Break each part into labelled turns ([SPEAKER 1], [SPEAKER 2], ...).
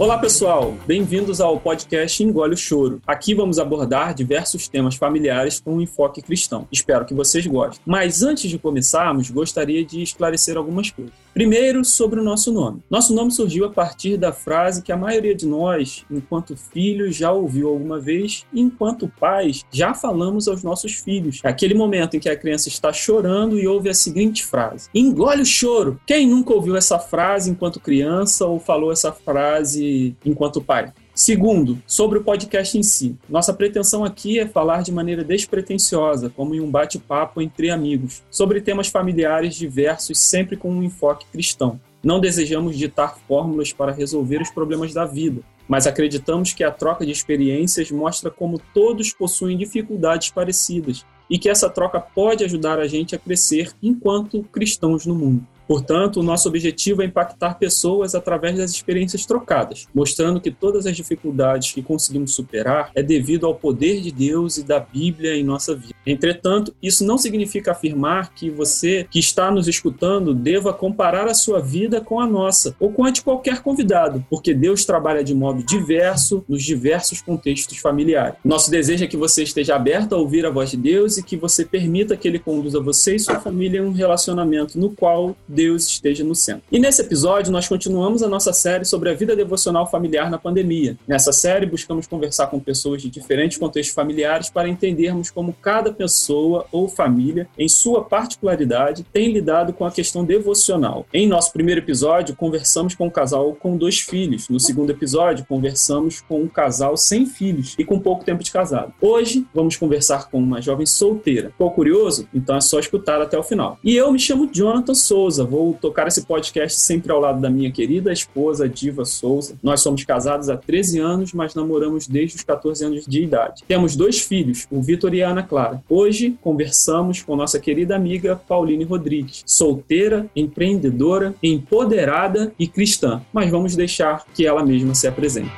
[SPEAKER 1] Olá, pessoal! Bem-vindos ao podcast Engole o Choro. Aqui vamos abordar diversos temas familiares com um enfoque cristão. Espero que vocês gostem. Mas antes de começarmos, gostaria de esclarecer algumas coisas. Primeiro, sobre o nosso nome. Nosso nome surgiu a partir da frase que a maioria de nós, enquanto filhos, já ouviu alguma vez, e enquanto pais, já falamos aos nossos filhos. É aquele momento em que a criança está chorando e ouve a seguinte frase: Engole o choro! Quem nunca ouviu essa frase enquanto criança ou falou essa frase enquanto pai. Segundo, sobre o podcast em si. Nossa pretensão aqui é falar de maneira despretensiosa, como em um bate-papo entre amigos, sobre temas familiares diversos, sempre com um enfoque cristão. Não desejamos ditar fórmulas para resolver os problemas da vida, mas acreditamos que a troca de experiências mostra como todos possuem dificuldades parecidas e que essa troca pode ajudar a gente a crescer enquanto cristãos no mundo. Portanto, o nosso objetivo é impactar pessoas através das experiências trocadas, mostrando que todas as dificuldades que conseguimos superar é devido ao poder de Deus e da Bíblia em nossa vida. Entretanto, isso não significa afirmar que você que está nos escutando deva comparar a sua vida com a nossa ou com a de qualquer convidado, porque Deus trabalha de modo diverso nos diversos contextos familiares. Nosso desejo é que você esteja aberto a ouvir a voz de Deus e que você permita que ele conduza você e sua família em um relacionamento no qual Deus esteja no centro. E nesse episódio, nós continuamos a nossa série sobre a vida devocional familiar na pandemia. Nessa série, buscamos conversar com pessoas de diferentes contextos familiares para entendermos como cada pessoa ou família, em sua particularidade, tem lidado com a questão devocional. Em nosso primeiro episódio, conversamos com um casal com dois filhos. No segundo episódio, conversamos com um casal sem filhos e com pouco tempo de casado. Hoje, vamos conversar com uma jovem solteira. Ficou curioso? Então é só escutar até o final. E eu me chamo Jonathan Souza, Vou tocar esse podcast sempre ao lado da minha querida esposa, Diva Souza. Nós somos casados há 13 anos, mas namoramos desde os 14 anos de idade. Temos dois filhos, o Vitor e a Ana Clara. Hoje conversamos com nossa querida amiga Pauline Rodrigues, solteira, empreendedora, empoderada e cristã. Mas vamos deixar que ela mesma se apresente.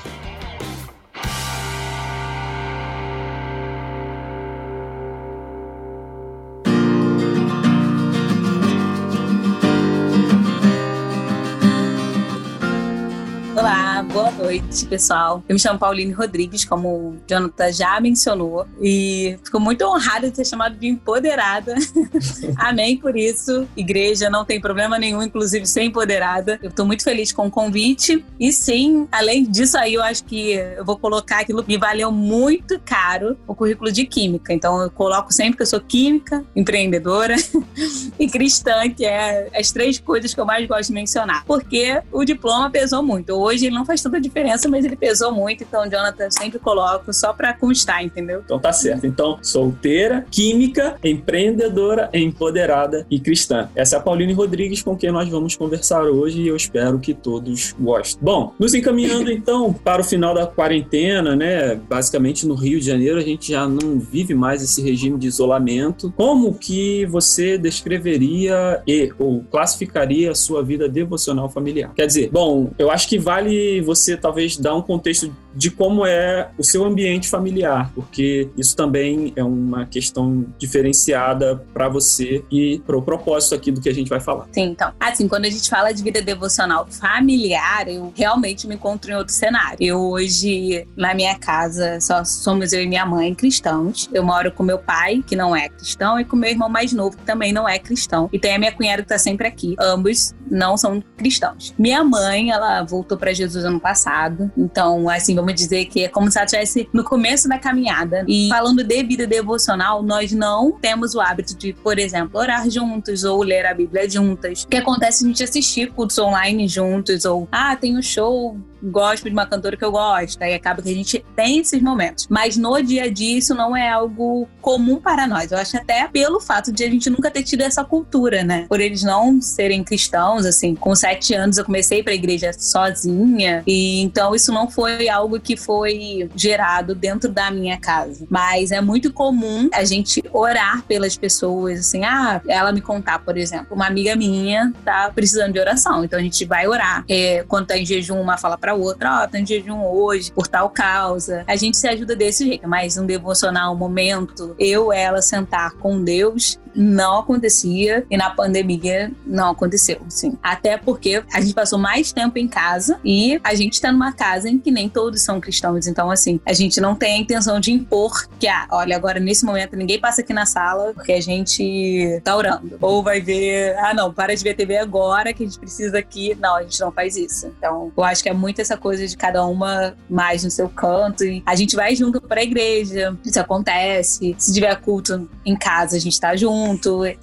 [SPEAKER 2] Noite, pessoal. Eu me chamo Pauline Rodrigues, como o Jonathan já mencionou, e fico muito honrada de ser chamada de empoderada. Amém por isso. Igreja, não tem problema nenhum, inclusive ser empoderada. Eu estou muito feliz com o convite. E sim, além disso aí, eu acho que eu vou colocar aquilo que me valeu muito caro, o currículo de Química. Então eu coloco sempre que eu sou química, empreendedora e cristã, que é as três coisas que eu mais gosto de mencionar. Porque o diploma pesou muito. Hoje ele não faz tanta diferença diferença, mas ele pesou muito, então, Jonathan, sempre coloco só pra constar, entendeu?
[SPEAKER 1] Então tá certo. Então, solteira, química, empreendedora, empoderada e cristã. Essa é a Pauline Rodrigues com quem nós vamos conversar hoje e eu espero que todos gostem. Bom, nos encaminhando então para o final da quarentena, né? Basicamente no Rio de Janeiro a gente já não vive mais esse regime de isolamento. Como que você descreveria e ou classificaria a sua vida devocional familiar? Quer dizer, bom, eu acho que vale você talvez talvez dar um contexto de como é o seu ambiente familiar, porque isso também é uma questão diferenciada para você e para o propósito aqui do que a gente vai falar.
[SPEAKER 2] Sim, então. Assim, quando a gente fala de vida devocional familiar, eu realmente me encontro em outro cenário. Eu hoje, na minha casa, só somos eu e minha mãe cristãos. Eu moro com meu pai, que não é cristão, e com meu irmão mais novo, que também não é cristão. E tem a minha cunhada que tá sempre aqui. Ambos não são cristãos. Minha mãe, ela voltou para Jesus ano passado então, assim, vamos dizer que é como se ela estivesse no começo da caminhada. E falando de vida devocional, nós não temos o hábito de, por exemplo, orar juntos ou ler a Bíblia juntas. O que acontece a gente assistir cultos online juntos ou, ah, tem um show gosto de uma cantora que eu gosto, aí acaba que a gente tem esses momentos. Mas no dia a dia isso não é algo comum para nós. Eu acho até pelo fato de a gente nunca ter tido essa cultura, né? Por eles não serem cristãos, assim, com sete anos eu comecei para a igreja sozinha, e então isso não foi algo que foi gerado dentro da minha casa. Mas é muito comum a gente orar pelas pessoas, assim, ah, ela me contar, por exemplo, uma amiga minha tá precisando de oração, então a gente vai orar. É, quando tá em jejum, uma fala para outra, ó, oh, tá em jejum hoje por tal causa. A gente se ajuda desse jeito, mas um devocional, um momento, eu, ela sentar com Deus, não acontecia e na pandemia não aconteceu, sim. Até porque a gente passou mais tempo em casa e a gente está numa casa em que nem todos são cristãos. Então, assim, a gente não tem a intenção de impor que, ah, olha, agora nesse momento ninguém passa aqui na sala porque a gente tá orando. Ou vai ver, ah, não, para de ver TV agora que a gente precisa aqui. Não, a gente não faz isso. Então, eu acho que é muito essa coisa de cada uma mais no seu canto e a gente vai junto para a igreja. Isso acontece. Se tiver culto em casa, a gente tá junto.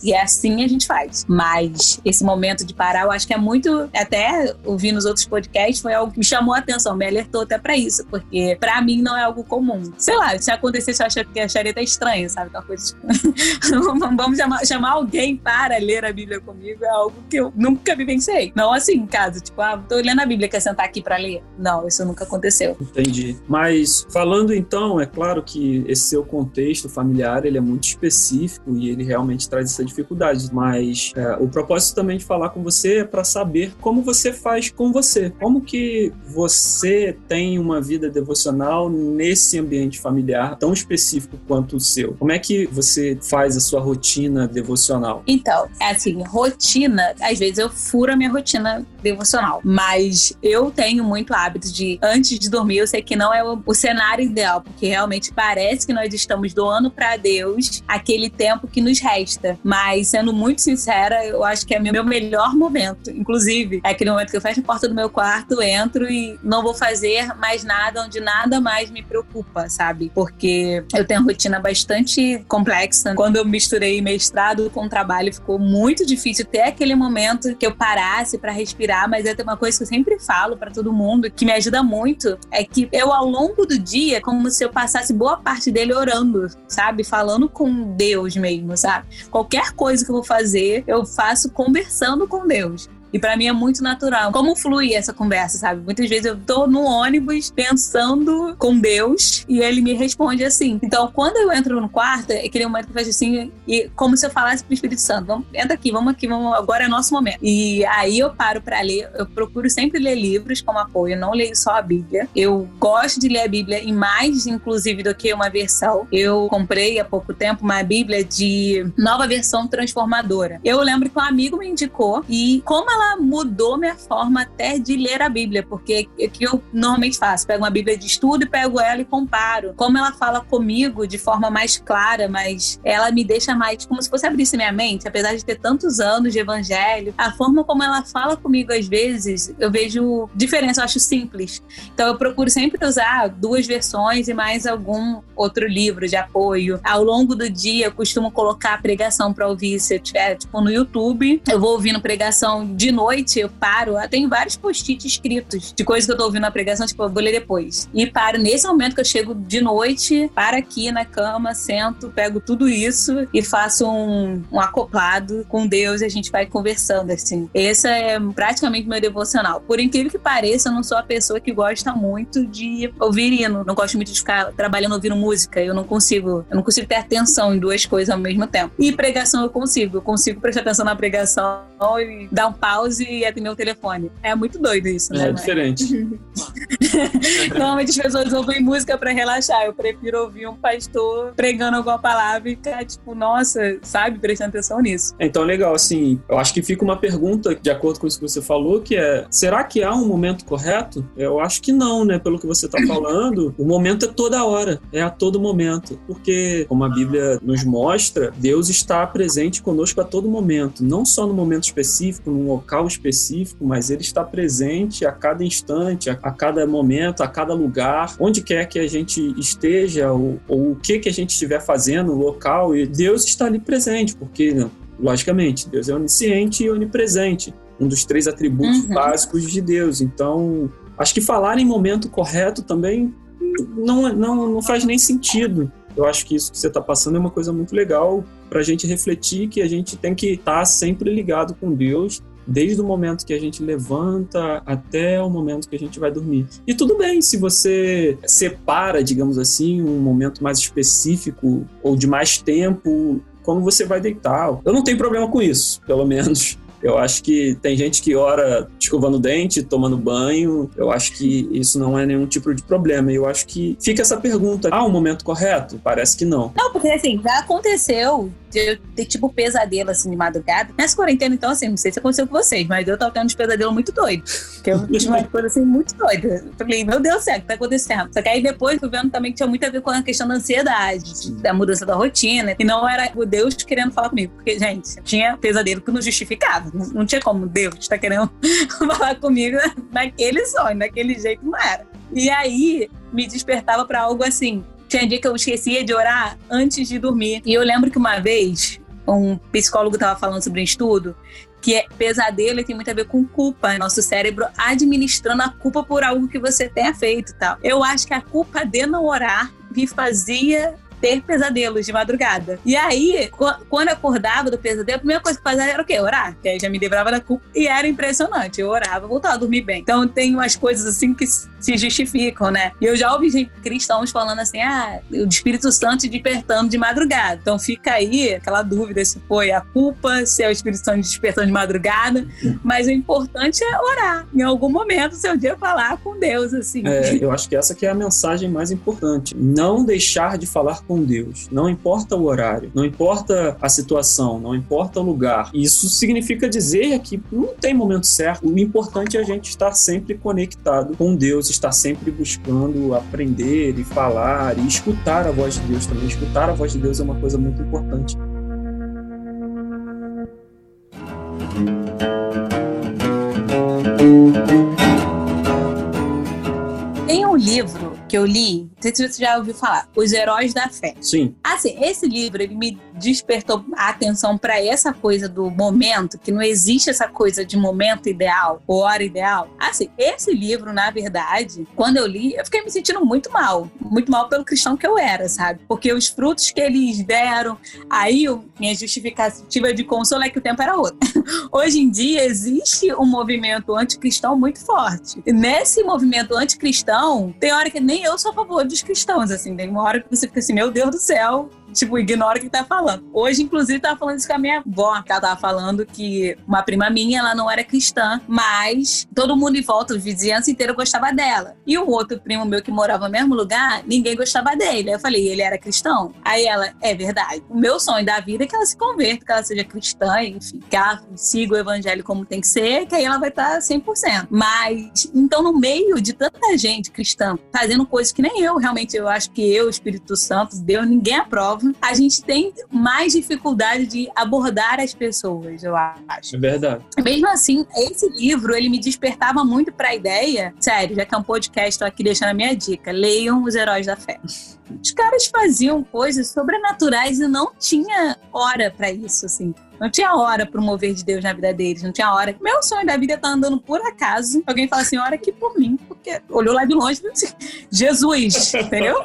[SPEAKER 2] E é assim a gente faz. Mas esse momento de parar, eu acho que é muito. Até ouvindo os outros podcasts, foi algo que me chamou a atenção, me alertou até para isso, porque para mim não é algo comum. Sei lá, se acontecesse, eu acharia, acharia até estranho, sabe? Uma coisa tipo, vamos chamar, chamar alguém para ler a Bíblia comigo é algo que eu nunca vivenciei. Não assim, em casa, tipo, ah, tô lendo a Bíblia, quer sentar aqui para ler? Não, isso nunca aconteceu.
[SPEAKER 1] Entendi. Mas falando então, é claro que esse seu contexto familiar, ele é muito específico e ele realmente traz essa dificuldade, mas é, o propósito também de falar com você é para saber como você faz com você. Como que você tem uma vida devocional nesse ambiente familiar tão específico quanto o seu? Como é que você faz a sua rotina devocional?
[SPEAKER 2] Então, é assim, rotina, às vezes eu furo a minha rotina devocional, mas eu tenho muito hábito de, antes de dormir, eu sei que não é o, o cenário ideal, porque realmente parece que nós estamos doando para Deus aquele tempo que nos resta. Mas, sendo muito sincera, eu acho que é meu melhor momento. Inclusive, é aquele momento que eu fecho a porta do meu quarto, entro e não vou fazer mais nada, onde nada mais me preocupa, sabe? Porque eu tenho uma rotina bastante complexa. Quando eu misturei mestrado com trabalho, ficou muito difícil ter aquele momento que eu parasse para respirar. Mas é uma coisa que eu sempre falo para todo mundo, que me ajuda muito, é que eu, ao longo do dia, como se eu passasse boa parte dele orando, sabe? Falando com Deus mesmo, sabe? Qualquer coisa que eu vou fazer, eu faço conversando com Deus. E para mim é muito natural. Como flui essa conversa, sabe? Muitas vezes eu tô no ônibus pensando com Deus e ele me responde assim. Então, quando eu entro no quarto, é aquele momento que eu faço assim, e como se eu falasse pro Espírito Santo: vamos, entra aqui, vamos aqui, vamos, agora é nosso momento. E aí eu paro para ler. Eu procuro sempre ler livros como apoio, eu não leio só a Bíblia. Eu gosto de ler a Bíblia em mais, inclusive, do que uma versão. Eu comprei há pouco tempo uma Bíblia de nova versão transformadora. Eu lembro que um amigo me indicou e como ela ela mudou minha forma até de ler a Bíblia, porque é o que eu normalmente faço, pego uma Bíblia de estudo e pego ela e comparo. Como ela fala comigo de forma mais clara, mas ela me deixa mais como se fosse abrisse minha mente, apesar de ter tantos anos de evangelho, a forma como ela fala comigo às vezes, eu vejo diferença, eu acho simples. Então eu procuro sempre usar duas versões e mais algum outro livro de apoio. Ao longo do dia, eu costumo colocar a pregação para ouvir se eu tiver, tipo, no YouTube. Eu vou ouvindo pregação de de noite eu paro, eu tenho vários post-it escritos de coisas que eu tô ouvindo na pregação, tipo, eu vou ler depois. E paro nesse momento que eu chego de noite, para aqui na cama, sento, pego tudo isso e faço um, um acoplado com Deus e a gente vai conversando, assim. Esse é praticamente meu devocional. Por incrível que pareça, eu não sou a pessoa que gosta muito de ouvir hino. Não gosto muito de ficar trabalhando ouvindo música. Eu não consigo, eu não consigo ter atenção em duas coisas ao mesmo tempo. E pregação eu consigo. Eu consigo prestar atenção na pregação e dar um pause mouse e atender o telefone. É muito doido isso, né?
[SPEAKER 1] É diferente.
[SPEAKER 2] Normalmente as pessoas ouvem música para relaxar. Eu prefiro ouvir um pastor pregando alguma palavra e ficar, tipo, nossa, sabe, prestando atenção nisso.
[SPEAKER 1] Então, legal, assim, eu acho que fica uma pergunta, de acordo com isso que você falou, que é: será que há um momento correto? Eu acho que não, né? Pelo que você está falando, o momento é toda hora, é a todo momento. Porque, como a Bíblia nos mostra, Deus está presente conosco a todo momento, não só no momento específico, num local específico, mas ele está presente a cada instante, a, a cada momento, a cada lugar, onde quer que a gente esteja ou, ou o que que a gente estiver fazendo no local, e Deus está ali presente, porque, logicamente, Deus é onisciente e onipresente, um dos três atributos uhum. básicos de Deus. Então, acho que falar em momento correto também não, não, não faz nem sentido. Eu acho que isso que você está passando é uma coisa muito legal para a gente refletir que a gente tem que estar tá sempre ligado com Deus desde o momento que a gente levanta até o momento que a gente vai dormir. E tudo bem se você separa, digamos assim, um momento mais específico ou de mais tempo quando você vai deitar. Eu não tenho problema com isso, pelo menos. Eu acho que tem gente que ora escovando o dente, tomando banho. Eu acho que isso não é nenhum tipo de problema. E eu acho que fica essa pergunta: ah, o momento correto? Parece que não.
[SPEAKER 2] Não, porque assim, já aconteceu de eu ter tipo pesadelo assim de madrugada. Nessa quarentena, então, assim, não sei se aconteceu com vocês, mas eu tava tendo uns pesadelos muito doidos. Porque eu tinha uma coisa assim muito doida. Eu falei, meu Deus do céu, o que tá acontecendo? Só que aí depois fui vendo também que tinha muito a ver com a questão da ansiedade, da mudança da rotina. E não era o Deus querendo falar comigo. Porque, gente, tinha pesadelo que não justificava. Não, tinha como Deus estar tá querendo falar comigo naquele sonho, naquele jeito, não era. E aí me despertava para algo assim. Tinha dia que eu esquecia de orar antes de dormir. E eu lembro que uma vez um psicólogo estava falando sobre um estudo que é pesadelo e tem muito a ver com culpa. Nosso cérebro administrando a culpa por algo que você tenha feito tal. Eu acho que a culpa de não orar me fazia ter pesadelos de madrugada. E aí, quando eu acordava do pesadelo, a primeira coisa que fazia era o quê? Orar. Que aí já me livrava da culpa. E era impressionante. Eu orava, voltava a dormir bem. Então tem umas coisas assim que se justificam, né? E eu já ouvi cristãos falando assim: ah, o Espírito Santo despertando de madrugada. Então fica aí aquela dúvida se foi a culpa, se é o Espírito Santo despertando de madrugada. Mas o importante é orar. Em algum momento, seu dia falar com Deus, assim.
[SPEAKER 1] É, eu acho que essa que é a mensagem mais importante. Não deixar de falar com Deus. Não importa o horário, não importa a situação, não importa o lugar. Isso significa dizer que não tem momento certo. O importante é a gente estar sempre conectado com Deus, estar sempre buscando aprender e falar e escutar a voz de Deus também. Escutar a voz de Deus é uma coisa muito importante.
[SPEAKER 2] Tem um livro que eu li, sei se você já ouviu falar, Os Heróis da Fé.
[SPEAKER 1] Sim.
[SPEAKER 2] Assim, esse livro, ele me despertou a atenção para essa coisa do momento, que não existe essa coisa de momento ideal, hora ideal. Assim, esse livro, na verdade, quando eu li, eu fiquei me sentindo muito mal. Muito mal pelo cristão que eu era, sabe? Porque os frutos que eles deram, aí minha justificativa de consolo é que o tempo era outro. Hoje em dia, existe um movimento anticristão muito forte. Nesse movimento anticristão, tem hora que nem eu sou a favor dos cristãos, assim. Tem uma hora que você fica assim, meu Deus do céu, tipo, ignora o que tá falando. Hoje, inclusive, tava falando isso com a minha avó, que ela tava falando que uma prima minha, ela não era cristã, mas todo mundo em volta, a vizinhança inteira gostava dela. E um outro primo meu que morava no mesmo lugar, ninguém gostava dele. Aí eu falei, ele era cristão? Aí ela, é verdade. O meu sonho da vida é que ela se converta, que ela seja cristã, enfim, que ela siga o evangelho como tem que ser, que aí ela vai estar 100%. Mas, então, no meio de tanta gente cristã fazendo coisas que nem eu, realmente, eu acho que eu, Espírito Santo, Deus, ninguém aprova a gente tem mais dificuldade de abordar as pessoas, eu acho.
[SPEAKER 1] É verdade.
[SPEAKER 2] Mesmo assim, esse livro, ele me despertava muito para a ideia, sério, já que é um podcast, estou aqui deixando a minha dica, leiam Os Heróis da Fé. Os caras faziam coisas sobrenaturais e não tinha hora para isso, assim. Não tinha hora pro mover de Deus na vida deles, não tinha hora. Meu sonho da vida é tá andando por acaso. Alguém fala assim, ora aqui por mim, porque olhou lá de longe Jesus, entendeu?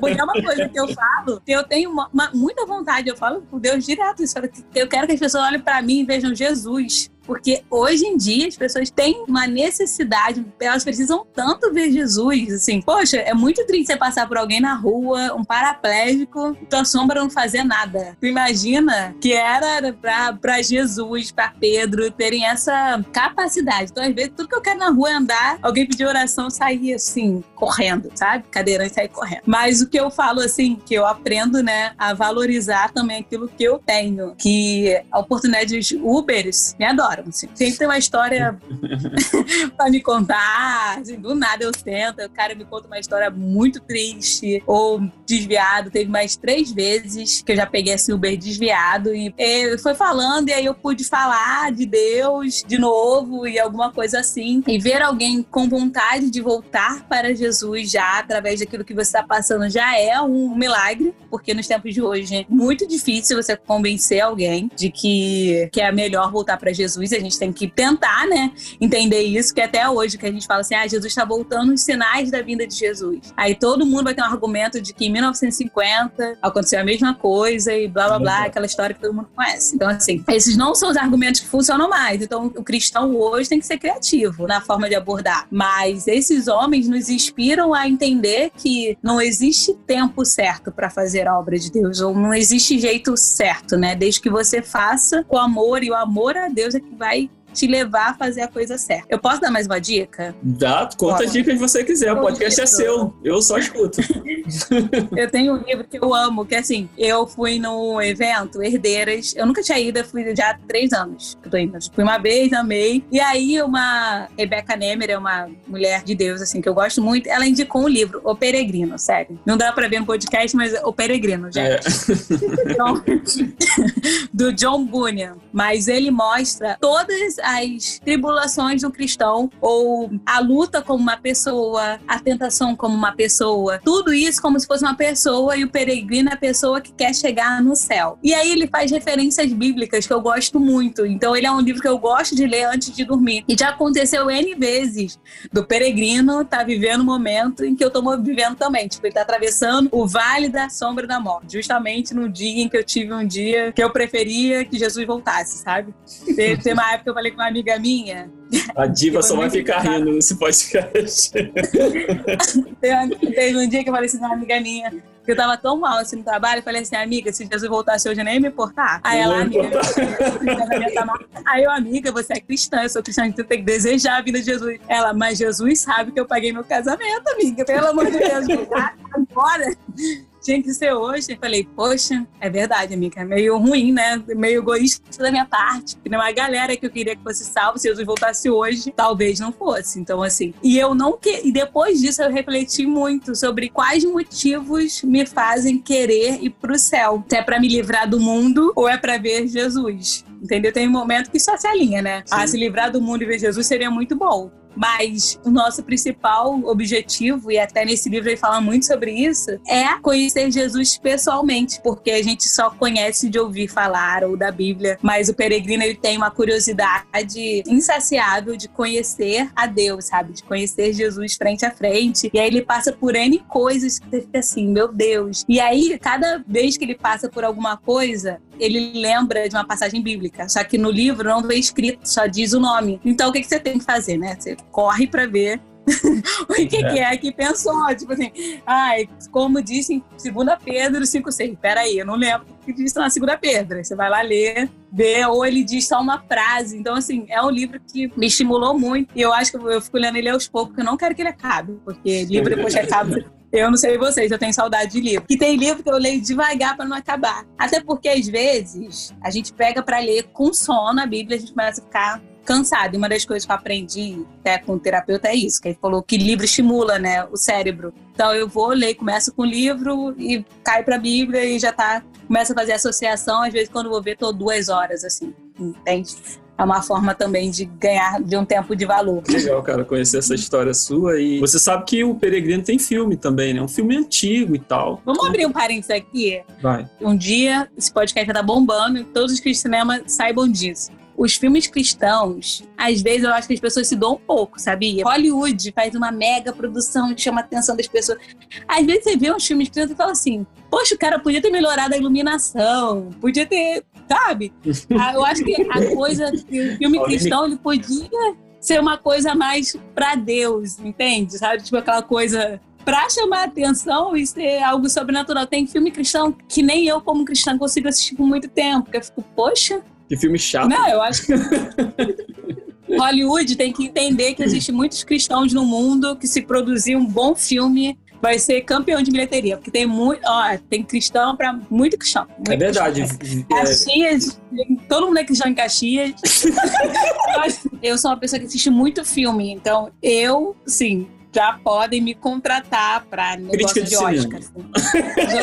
[SPEAKER 2] Porque é uma coisa que eu falo, que eu tenho uma, uma, muita vontade, eu falo por Deus direto isso. Eu quero que as pessoas olhem para mim e vejam Jesus. Porque hoje em dia as pessoas têm uma necessidade, elas precisam tanto ver Jesus, assim. Poxa, é muito triste você passar por alguém na rua, um paraplégico, tua sombra não fazer nada. Tu imagina que era para Jesus, para Pedro terem essa capacidade. Então, às vezes, tudo que eu quero na rua é andar, alguém pedir oração, sair assim, correndo, sabe? Cadeirante sair correndo. Mas o que eu falo, assim, que eu aprendo, né, a valorizar também aquilo que eu tenho, que a oportunidade me adora adoram. Assim. Sempre tem uma história pra me contar. Assim, do nada eu sento, o cara me conta uma história muito triste ou desviado. Teve mais três vezes que eu já peguei esse Uber desviado e ele foi falando e aí eu pude falar de Deus de novo e alguma coisa assim. E ver alguém com vontade de voltar para Jesus já através daquilo que você está passando já é um milagre, porque nos tempos de hoje é muito difícil você convencer alguém de que, que é melhor voltar para Jesus Jesus, a gente tem que tentar, né, entender isso, que até hoje que a gente fala assim, ah, Jesus está voltando os sinais da vinda de Jesus. Aí todo mundo vai ter um argumento de que em 1950 aconteceu a mesma coisa e blá blá blá, aquela história que todo mundo conhece. Então, assim, esses não são os argumentos que funcionam mais. Então, o cristão hoje tem que ser criativo na forma de abordar. Mas esses homens nos inspiram a entender que não existe tempo certo para fazer a obra de Deus, ou não existe jeito certo, né? Desde que você faça com amor, e o amor a Deus é que que vai te levar a fazer a coisa certa. Eu posso dar mais uma dica?
[SPEAKER 1] Dá, conta a dica que você quiser. O podcast é seu. Eu só escuto.
[SPEAKER 2] eu tenho um livro que eu amo, que é assim, eu fui no evento Herdeiras. Eu nunca tinha ido, eu fui já há três anos eu tô indo. Fui uma vez, amei. E aí, uma Rebecca Nemer, é uma mulher de Deus, assim, que eu gosto muito, ela indicou um livro, O Peregrino, sério. Não dá pra ver no podcast, mas O Peregrino, gente. É. Então, do John Bunyan. Mas ele mostra todas as tribulações do cristão, ou a luta como uma pessoa, a tentação como uma pessoa, tudo isso como se fosse uma pessoa e o peregrino é a pessoa que quer chegar no céu. E aí ele faz referências bíblicas que eu gosto muito. Então ele é um livro que eu gosto de ler antes de dormir. E já aconteceu N vezes do peregrino tá vivendo um momento em que eu tô vivendo também. Tipo, ele tá atravessando o vale da sombra da morte, justamente no dia em que eu tive um dia que eu preferia que Jesus voltasse, sabe? Tem uma época que eu falei uma amiga minha.
[SPEAKER 1] A diva só vai ficar rindo nesse podcast.
[SPEAKER 2] Teve um dia que eu falei assim uma amiga minha, que eu tava tão mal assim no trabalho, eu falei assim, amiga, se Jesus voltasse hoje, eu nem ia me importar. Aí ela, amiga, aí eu, amiga, você é cristã, eu sou cristã, então tem que desejar a vida de Jesus. Ela, mas Jesus sabe que eu paguei meu casamento, amiga, pelo amor de Deus, agora tinha que ser hoje. Eu falei, poxa, é verdade, amiga. É meio ruim, né? Meio egoísta da minha parte. Tem uma galera que eu queria que fosse salvo. Se Jesus voltasse hoje, talvez não fosse. Então, assim. E eu não que... E depois disso, eu refleti muito sobre quais motivos me fazem querer ir pro céu. Se é pra me livrar do mundo ou é pra ver Jesus. Entendeu? Tem um momento que só se alinha, né? Sim. Ah, se livrar do mundo e ver Jesus seria muito bom. Mas o nosso principal objetivo, e até nesse livro ele fala muito sobre isso, é conhecer Jesus pessoalmente, porque a gente só conhece de ouvir falar ou da Bíblia, mas o peregrino ele tem uma curiosidade insaciável de conhecer a Deus, sabe? De conhecer Jesus frente a frente. E aí ele passa por N coisas que você fica assim, meu Deus. E aí, cada vez que ele passa por alguma coisa, ele lembra de uma passagem bíblica. Só que no livro não vem escrito, só diz o nome. Então o que, que você tem que fazer, né? Você corre para ver o que é. que é que pensou. Tipo assim, ai, como disse em 2 Pedro 5,6. Peraí, eu não lembro o que disse na 2 Pedro. Você vai lá ler, ver, ou ele diz só uma frase. Então, assim, é um livro que me estimulou muito. E eu acho que eu fico lendo ele aos poucos, porque eu não quero que ele acabe. Porque livro depois que acaba, eu não sei vocês, eu tenho saudade de livro. E tem livro que eu leio devagar para não acabar. Até porque, às vezes, a gente pega para ler com sono a Bíblia, a gente começa a ficar cansado. E uma das coisas que eu aprendi até com o terapeuta é isso, que ele falou que livro estimula, né, o cérebro. Então eu vou ler, começo com o livro e cai para a Bíblia e já tá, começa a fazer associação, às vezes quando eu vou ver tô duas horas assim, entende? é uma forma também de ganhar de um tempo de valor.
[SPEAKER 1] Legal, cara, conhecer essa história sua. E você sabe que o Peregrino tem filme também, né? Um filme antigo e tal.
[SPEAKER 2] Vamos abrir um parênteses aqui?
[SPEAKER 1] Vai.
[SPEAKER 2] Um dia, esse podcast tá bombando e todos os que de cinema saibam disso os filmes cristãos, às vezes eu acho que as pessoas se dão um pouco, sabia? Hollywood faz uma mega produção que chama a atenção das pessoas. Às vezes você vê uns filmes cristãos e fala assim: Poxa, o cara podia ter melhorado a iluminação, podia ter sabe? Ah, eu acho que a coisa, o filme cristão, ele podia ser uma coisa mais para Deus, entende? Sabe? Tipo aquela coisa para chamar atenção e ser algo sobrenatural. Tem filme cristão que nem eu, como cristã, consigo assistir por muito tempo, porque eu fico, poxa.
[SPEAKER 1] Que filme chato.
[SPEAKER 2] Não, eu acho que. Hollywood tem que entender que existem muitos cristãos no mundo que se produzir um bom filme vai ser campeão de bilheteria, porque tem muito, ó, tem cristão para muito cristão. Muito
[SPEAKER 1] é verdade.
[SPEAKER 2] Cristão. Caxias, todo mundo é cristão em Caxias. eu sou uma pessoa que assiste muito filme, então eu, sim, já podem me contratar para negócio de, de Oscar. Assim.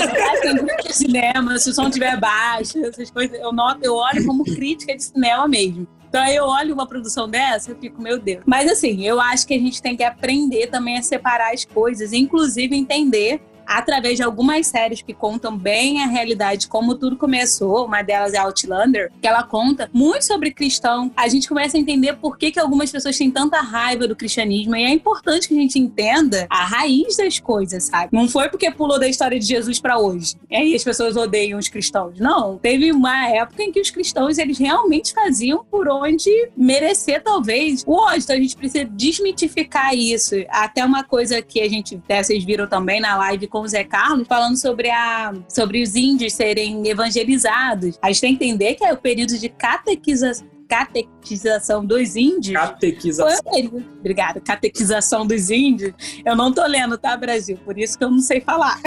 [SPEAKER 2] crítica de cinema, se o som estiver baixo, essas coisas, eu noto, eu olho como crítica de cinema mesmo. Então aí eu olho uma produção dessa e fico, meu Deus. Mas assim, eu acho que a gente tem que aprender também a separar as coisas, inclusive entender através de algumas séries que contam bem a realidade, como tudo começou. Uma delas é Outlander, que ela conta muito sobre cristão. A gente começa a entender por que, que algumas pessoas têm tanta raiva do cristianismo. E é importante que a gente entenda a raiz das coisas, sabe? Não foi porque pulou da história de Jesus para hoje. E aí as pessoas odeiam os cristãos. Não. Teve uma época em que os cristãos, eles realmente faziam por onde merecer, talvez, o ódio. Então a gente precisa desmitificar isso. Até uma coisa que a gente, até vocês viram também na live com o Zé Carlos, falando sobre, a, sobre os índios serem evangelizados. A gente tem que entender que é o período de catequização catequização dos índios.
[SPEAKER 1] Catequização.
[SPEAKER 2] Um obrigada, catequização dos índios. Eu não tô lendo, tá, Brasil? Por isso que eu não sei falar.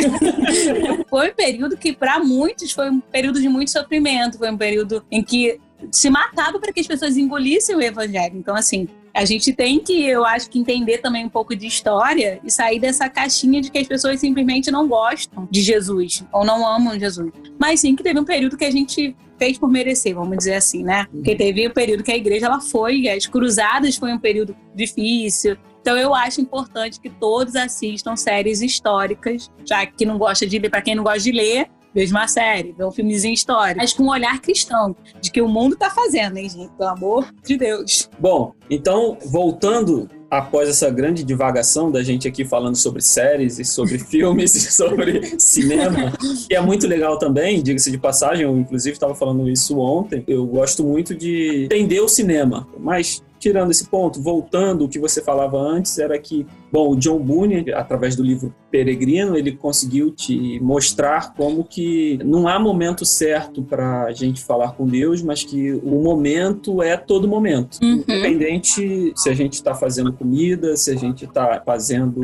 [SPEAKER 2] foi um período que, para muitos, foi um período de muito sofrimento. Foi um período em que se matava para que as pessoas engolissem o evangelho. Então, assim, a gente tem que, eu acho que entender também um pouco de história e sair dessa caixinha de que as pessoas simplesmente não gostam de Jesus ou não amam Jesus. Mas sim que teve um período que a gente fez por merecer, vamos dizer assim, né? Porque teve o um período que a igreja ela foi, as cruzadas foi um período difícil. Então eu acho importante que todos assistam séries históricas, já que não gosta de ler, para quem não gosta de ler, veja uma série, vê um filmezinho histórico, mas com um olhar cristão, de que o mundo está fazendo, hein, gente? Pelo amor de Deus.
[SPEAKER 1] Bom, então, voltando após essa grande divagação da gente aqui falando sobre séries e sobre filmes e sobre cinema, que é muito legal também, diga-se de passagem, eu inclusive estava falando isso ontem, eu gosto muito de entender o cinema, mas tirando esse ponto, voltando o que você falava antes, era que Bom, o John Boone, através do livro Peregrino, ele conseguiu te mostrar como que não há momento certo para a gente falar com Deus, mas que o momento é todo momento. Uhum. Independente se a gente está fazendo comida, se a gente está fazendo,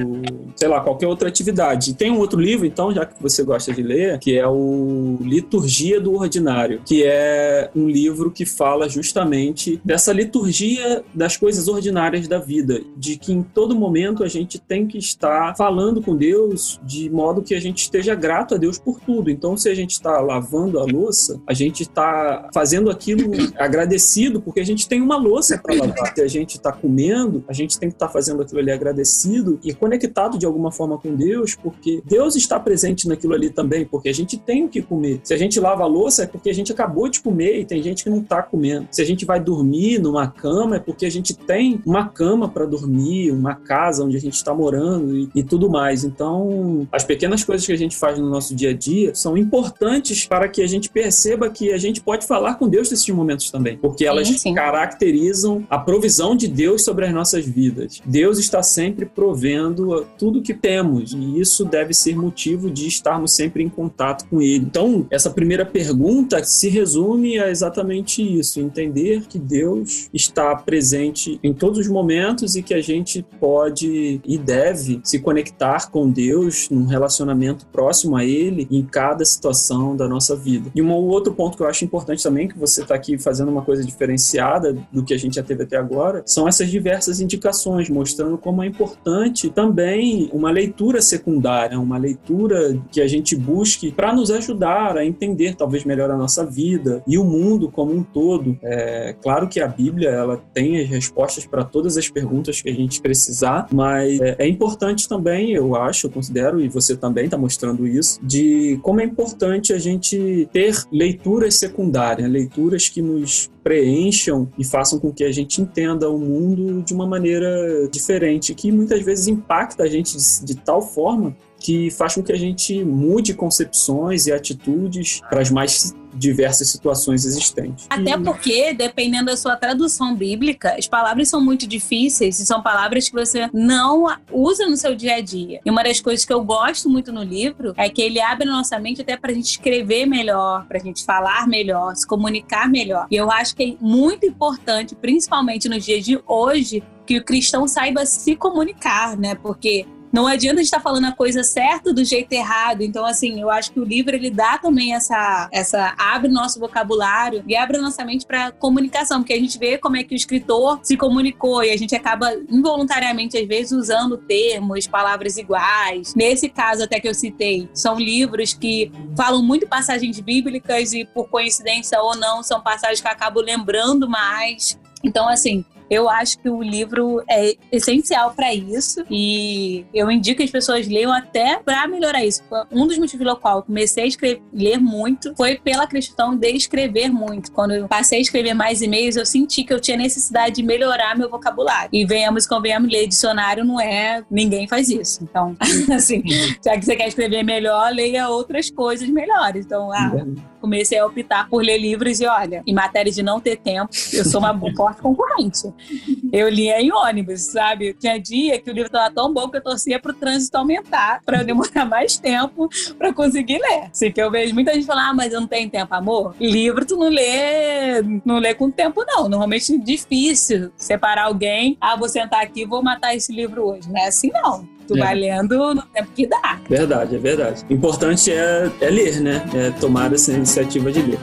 [SPEAKER 1] sei lá, qualquer outra atividade. Tem um outro livro, então, já que você gosta de ler, que é o Liturgia do Ordinário, que é um livro que fala justamente dessa liturgia das coisas ordinárias da vida, de que em todo momento a gente tem que estar falando com Deus de modo que a gente esteja grato a Deus por tudo. Então, se a gente está lavando a louça, a gente está fazendo aquilo agradecido porque a gente tem uma louça para lavar. Se a gente está comendo, a gente tem que estar tá fazendo aquilo ali agradecido e conectado de alguma forma com Deus, porque Deus está presente naquilo ali também, porque a gente tem o que comer. Se a gente lava a louça é porque a gente acabou de comer e tem gente que não está comendo. Se a gente vai dormir numa cama é porque a gente tem uma cama para dormir, uma casa onde a gente está morando e, e, tudo mais. Então, as pequenas coisas que a gente faz no nosso dia a dia são importantes para que a gente perceba que a gente pode falar com Deus nesses momentos também, porque elas sim, sim. caracterizam a provisão de Deus sobre as nossas vidas. Deus está sempre provendo tudo que temos e isso deve ser motivo de estarmos sempre em contato com Ele. Então, essa primeira pergunta se resume a exatamente isso: entender que Deus está presente em todos os momentos e que a gente pode e deve se conectar com Deus num relacionamento próximo a Ele em cada situação da nossa vida. E um outro ponto que eu acho importante também, que você está aqui fazendo uma coisa diferenciada do que a gente já teve até agora, são essas diversas indicações, mostrando como é importante também uma leitura secundária, uma leitura que a gente busque para nos ajudar a entender talvez melhor a nossa vida e o mundo como um todo. É claro que a Bíblia ela tem as respostas para todas as perguntas que a gente precisar, mas mas é, é importante também, eu acho, eu considero, e você também está mostrando isso, de como é importante a gente ter leituras secundárias, leituras que nos preencham e façam com que a gente entenda o mundo de uma maneira diferente, que muitas vezes impacta a gente de, de tal forma que faz com que a gente mude concepções e atitudes para as mais diversas situações existentes.
[SPEAKER 2] Até porque, dependendo da sua tradução bíblica, as palavras são muito difíceis e são palavras que você não usa no seu dia a dia. E uma das coisas que eu gosto muito no livro é que ele abre a nossa mente até para a gente escrever melhor, para a gente falar melhor, se comunicar melhor. E eu acho que é muito importante, principalmente nos dias de hoje, que o cristão saiba se comunicar, né? Porque não adianta a gente estar tá falando a coisa certa do jeito errado. Então, assim, eu acho que o livro ele dá também essa, essa abre nosso vocabulário e abre nossa mente para comunicação, porque a gente vê como é que o escritor se comunicou e a gente acaba involuntariamente às vezes usando termos, palavras iguais. Nesse caso até que eu citei, são livros que falam muito passagens bíblicas e por coincidência ou não, são passagens que eu acabo lembrando mais. Então, assim, eu acho que o livro é essencial para isso e eu indico que as pessoas leiam até para melhorar isso. Um dos motivos pelo qual eu comecei a escrever, ler muito foi pela questão de escrever muito. Quando eu passei a escrever mais e-mails, eu senti que eu tinha necessidade de melhorar meu vocabulário. E venhamos, convenhamos, ler dicionário não é. Ninguém faz isso. Então, assim, já que você quer escrever melhor, leia outras coisas melhores. Então, ah, comecei a optar por ler livros e olha, em matéria de não ter tempo, eu sou uma forte concorrente. Eu lia em ônibus, sabe? Tinha dia que o livro estava tão bom que eu torcia para o trânsito aumentar, para eu demorar mais tempo para conseguir ler. Assim, que eu vejo muita gente falar, ah, mas eu não tenho tempo, amor. Livro tu não lê, não lê com tempo, não. Normalmente é difícil separar alguém, ah, vou sentar aqui vou matar esse livro hoje. Não é assim, não. Tu é. vai lendo no tempo que dá.
[SPEAKER 1] Verdade, é verdade. O importante é, é ler, né? É tomar essa iniciativa de ler.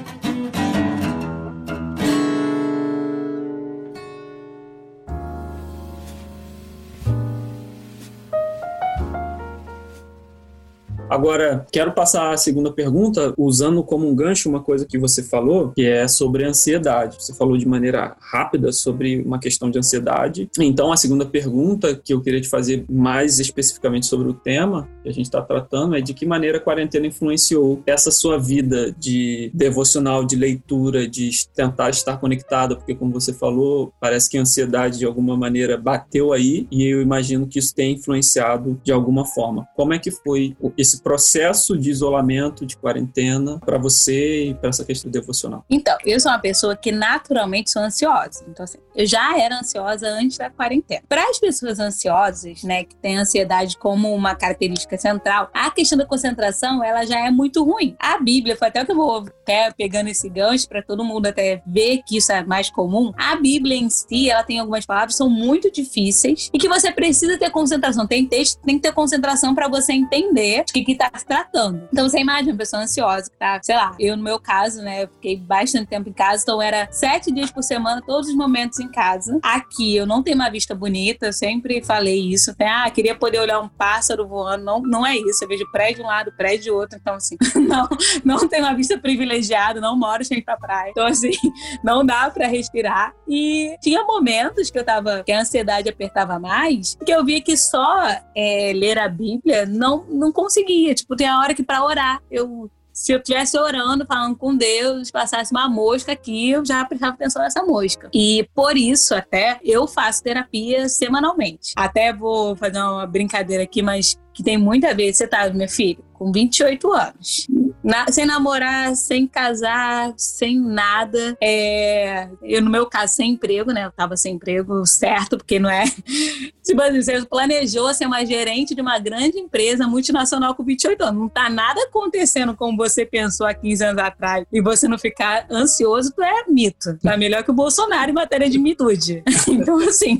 [SPEAKER 1] Agora, quero passar a segunda pergunta usando como um gancho uma coisa que você falou, que é sobre ansiedade. Você falou de maneira rápida sobre uma questão de ansiedade. Então, a segunda pergunta que eu queria te fazer mais especificamente sobre o tema que a gente está tratando é de que maneira a quarentena influenciou essa sua vida de devocional, de leitura, de tentar estar conectada, porque como você falou, parece que a ansiedade de alguma maneira bateu aí e eu imagino que isso tenha influenciado de alguma forma. Como é que foi processo de isolamento, de quarentena, para você e para essa questão devocional?
[SPEAKER 2] Então, eu sou uma pessoa que naturalmente sou ansiosa. Então, assim, eu já era ansiosa antes da quarentena. Para as pessoas ansiosas, né, que têm ansiedade como uma característica central, a questão da concentração, ela já é muito ruim. A Bíblia, foi até o que eu vou até pegando esse gancho para todo mundo até ver que isso é mais comum. A Bíblia em si, ela tem algumas palavras que são muito difíceis e que você precisa ter concentração. Tem texto, tem que ter concentração para você entender o que que tá se tratando. Então você imagina uma pessoa ansiosa que tá, sei lá, eu no meu caso, né, eu fiquei bastante tempo em casa, então era sete dias por semana, todos os momentos em casa. Aqui eu não tenho uma vista bonita, eu sempre falei isso. Né? Ah, queria poder olhar um pássaro voando. Não, não é isso. Eu vejo prédio de um lado, prédio de outro. Então, assim, não, não tenho uma vista privilegiada, não moro sem pra praia. Então, assim, não dá para respirar. E tinha momentos que eu tava, que a ansiedade apertava mais, que eu via que só é, ler a Bíblia não, não conseguia Tipo, tem a hora que para orar, eu se eu estivesse orando, falando com Deus, passasse uma mosca aqui, eu já prestava atenção nessa mosca. E por isso, até, eu faço terapia semanalmente. Até vou fazer uma brincadeira aqui, mas que tem muito a ver. Você tá, meu filho, com 28 anos. Na, sem namorar, sem casar, sem nada. É, eu, no meu caso, sem emprego, né? Eu tava sem emprego certo, porque não é. Tipo assim, você planejou ser uma gerente de uma grande empresa multinacional com 28 anos. Não tá nada acontecendo como você pensou há 15 anos atrás. E você não ficar ansioso, tu é mito. Tá melhor que o Bolsonaro em matéria de mitude. Então, assim.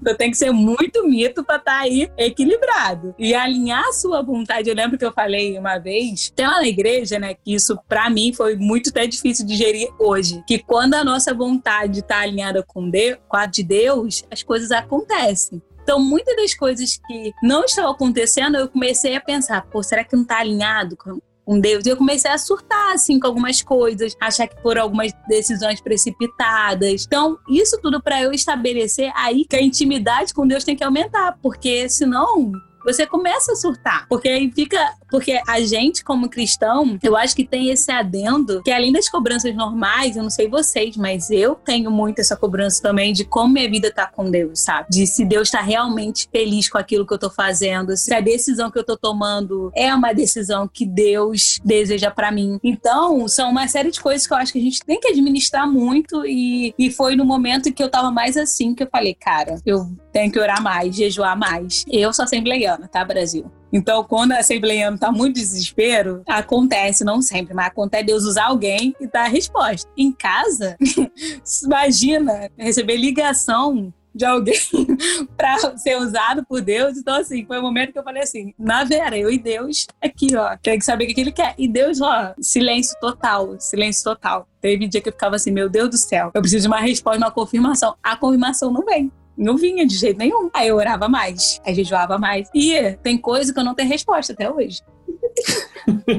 [SPEAKER 2] Então tem que ser muito mito para estar tá aí equilibrado. E alinhar a sua vontade. Eu lembro que eu falei uma vez, tem lá na igreja, né, que isso para mim foi muito até difícil de gerir hoje. Que quando a nossa vontade está alinhada com, Deus, com a de Deus, as coisas acontecem. Então, muitas das coisas que não estavam acontecendo, eu comecei a pensar, pô, será que não está alinhado com, com Deus. E eu comecei a surtar, assim, com algumas coisas, achar que foram algumas decisões precipitadas. Então, isso tudo para eu estabelecer aí que a intimidade com Deus tem que aumentar, porque senão você começa a surtar. Porque aí fica. Porque a gente, como cristão, eu acho que tem esse adendo que além das cobranças normais, eu não sei vocês, mas eu tenho muito essa cobrança também de como minha vida tá com Deus, sabe? De se Deus tá realmente feliz com aquilo que eu tô fazendo, se a decisão que eu tô tomando é uma decisão que Deus deseja para mim. Então, são uma série de coisas que eu acho que a gente tem que administrar muito e, e foi no momento que eu tava mais assim que eu falei, cara, eu tenho que orar mais, jejuar mais. Eu sou assembleiana, tá, Brasil? Então, quando a assembleiana tá muito desespero, acontece, não sempre, mas acontece Deus usar alguém e dar a resposta. Em casa, imagina receber ligação de alguém para ser usado por Deus. Então, assim, foi o momento que eu falei assim: na Vera, eu e Deus aqui, ó, tem que saber o que ele quer. E Deus, ó, silêncio total, silêncio total. Teve dia que eu ficava assim: meu Deus do céu, eu preciso de uma resposta, uma confirmação. A confirmação não vem. Não vinha de jeito nenhum. Aí eu orava mais, aí jejuava mais. E tem coisa que eu não tenho resposta até hoje.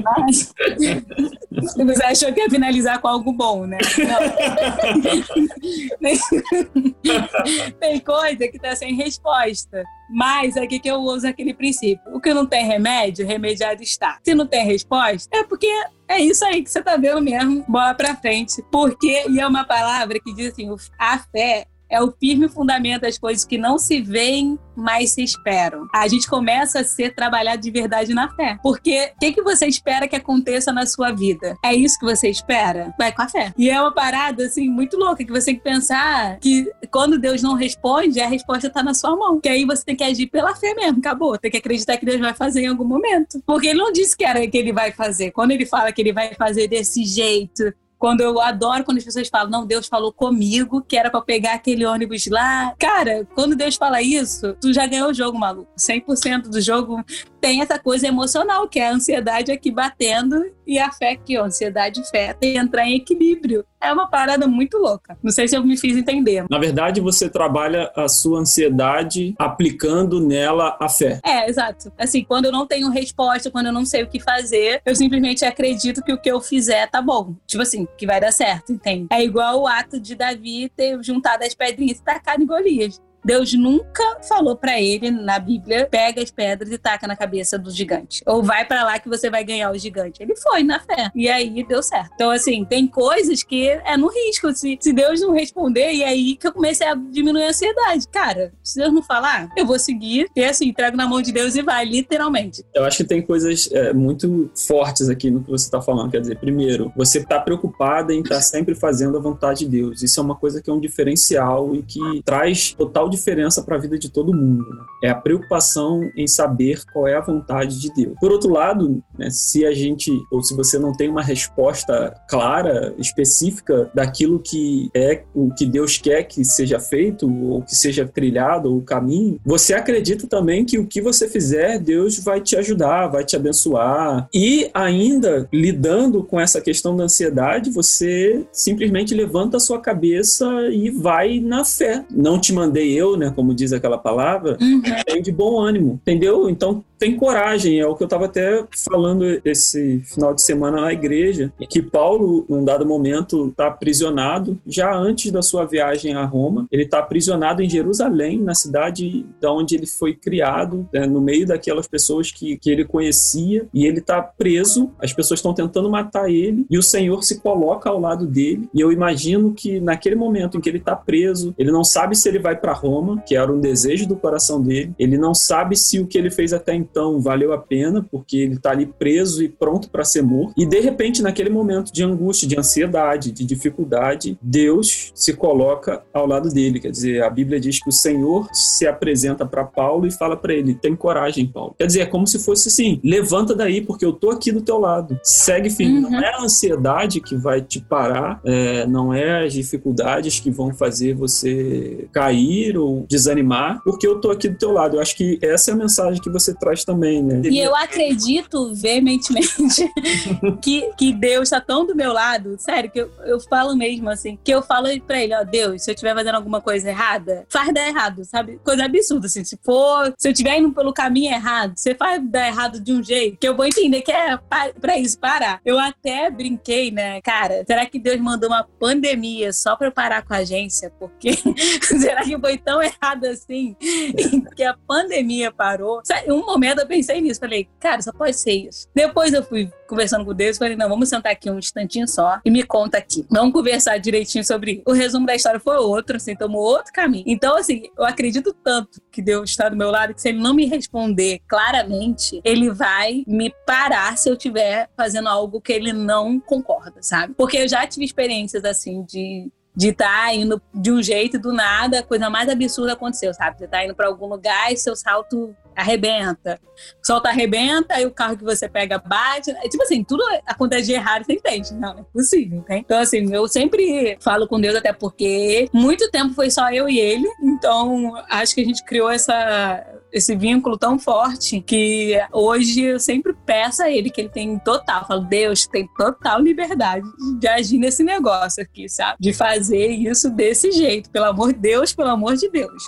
[SPEAKER 2] Mas você achou que ia finalizar com algo bom, né? tem coisa que tá sem resposta. Mas aqui que eu uso aquele princípio. O que não tem remédio, remediado está. Se não tem resposta, é porque é isso aí que você tá vendo mesmo. Bola pra frente. Porque, e é uma palavra que diz assim: a fé é o firme fundamento das coisas que não se veem, mas se esperam. A gente começa a ser trabalhado de verdade na fé. Porque o que, que você espera que aconteça na sua vida? É isso que você espera? Vai com a fé. E é uma parada, assim, muito louca, que você tem que pensar que quando Deus não responde, a resposta tá na sua mão. Que aí você tem que agir pela fé mesmo, acabou. Tem que acreditar que Deus vai fazer em algum momento. Porque ele não disse que era que ele vai fazer. Quando ele fala que ele vai fazer desse jeito, quando eu adoro quando as pessoas falam, não, Deus falou comigo que era para pegar aquele ônibus lá. Cara, quando Deus fala isso, tu já ganhou o jogo, maluco. 100% do jogo tem essa coisa emocional, que é a ansiedade aqui batendo e a fé aqui, ó, ansiedade e fé, tem que entrar em equilíbrio. É uma parada muito louca. Não sei se eu me fiz entender.
[SPEAKER 1] Na verdade, você trabalha a sua ansiedade aplicando nela a fé.
[SPEAKER 2] É, exato. Assim, quando eu não tenho resposta, quando eu não sei o que fazer, eu simplesmente acredito que o que eu fizer tá bom. Tipo assim, que vai dar certo, entende? É igual o ato de Davi ter juntado as pedrinhas e tacado em Golias. Deus nunca falou para ele na Bíblia: pega as pedras e taca na cabeça do gigante. Ou vai para lá que você vai ganhar o gigante. Ele foi na fé. E aí deu certo. Então, assim, tem coisas que é no risco. Se, se Deus não responder, e aí que eu comecei a diminuir a ansiedade. Cara, se Deus não falar, eu vou seguir. E assim, entrego na mão de Deus e vai, literalmente.
[SPEAKER 1] Eu acho que tem coisas é, muito fortes aqui no que você tá falando. Quer dizer, primeiro, você tá preocupada em estar tá sempre fazendo a vontade de Deus. Isso é uma coisa que é um diferencial e que traz total diferença para a vida de todo mundo. Né? É a preocupação em saber qual é a vontade de Deus. Por outro lado, né, se a gente, ou se você não tem uma resposta clara, específica daquilo que é o que Deus quer que seja feito, ou que seja trilhado, o caminho, você acredita também que o que você fizer, Deus vai te ajudar, vai te abençoar. E ainda, lidando com essa questão da ansiedade, você simplesmente levanta a sua cabeça e vai na fé. Não te mandei eu, né, como diz aquela palavra, uhum. de bom ânimo, entendeu? Então tem coragem, é o que eu estava até falando esse final de semana na igreja, que Paulo, num dado momento, está aprisionado, já antes da sua viagem a Roma, ele está aprisionado em Jerusalém, na cidade da onde ele foi criado, né, no meio daquelas pessoas que, que ele conhecia, e ele está preso, as pessoas estão tentando matar ele, e o Senhor se coloca ao lado dele, e eu imagino que naquele momento em que ele está preso, ele não sabe se ele vai para Roma, que era um desejo do coração dele, ele não sabe se o que ele fez até então então valeu a pena, porque ele está ali preso e pronto para ser morto. E de repente, naquele momento de angústia, de ansiedade, de dificuldade, Deus se coloca ao lado dele. Quer dizer, a Bíblia diz que o Senhor se apresenta para Paulo e fala para ele: tem coragem, Paulo. Quer dizer, é como se fosse assim: levanta daí, porque eu tô aqui do teu lado. Segue firme. Uhum. Não é a ansiedade que vai te parar, é, não é as dificuldades que vão fazer você cair ou desanimar, porque eu tô aqui do teu lado. Eu acho que essa é a mensagem que você traz também, né?
[SPEAKER 2] E eu acredito veementemente que, que Deus está tão do meu lado, sério, que eu, eu falo mesmo assim, que eu falo pra ele, ó, Deus, se eu estiver fazendo alguma coisa errada, faz dar errado, sabe? Coisa absurda, assim, se for, se eu estiver indo pelo caminho errado, você faz dar errado de um jeito que eu vou entender que é pra isso, parar. Eu até brinquei, né, cara, será que Deus mandou uma pandemia só pra eu parar com a agência? Porque será que foi tão errado assim que a pandemia parou? Um momento eu pensei nisso. Falei, cara, só pode ser isso. Depois eu fui conversando com Deus, falei, não, vamos sentar aqui um instantinho só e me conta aqui. Vamos conversar direitinho sobre. O resumo da história foi outro, assim, tomou outro caminho. Então, assim, eu acredito tanto que Deus está do meu lado que se ele não me responder claramente, ele vai me parar se eu estiver fazendo algo que ele não concorda, sabe? Porque eu já tive experiências assim de de estar tá indo de um jeito do nada, a coisa mais absurda aconteceu, sabe? Você tá indo para algum lugar e seu salto arrebenta. O solta arrebenta, aí o carro que você pega bate. É, tipo assim, tudo acontece de errado, você entende? Não, não é possível, entende? Então, assim, eu sempre falo com Deus, até porque muito tempo foi só eu e ele. Então, acho que a gente criou essa, esse vínculo tão forte que hoje eu sempre peço a ele que ele tem total. Falo, Deus, tem total liberdade de agir nesse negócio aqui, sabe? De fazer isso desse jeito. Pelo amor de Deus, pelo amor de Deus.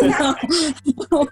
[SPEAKER 2] não,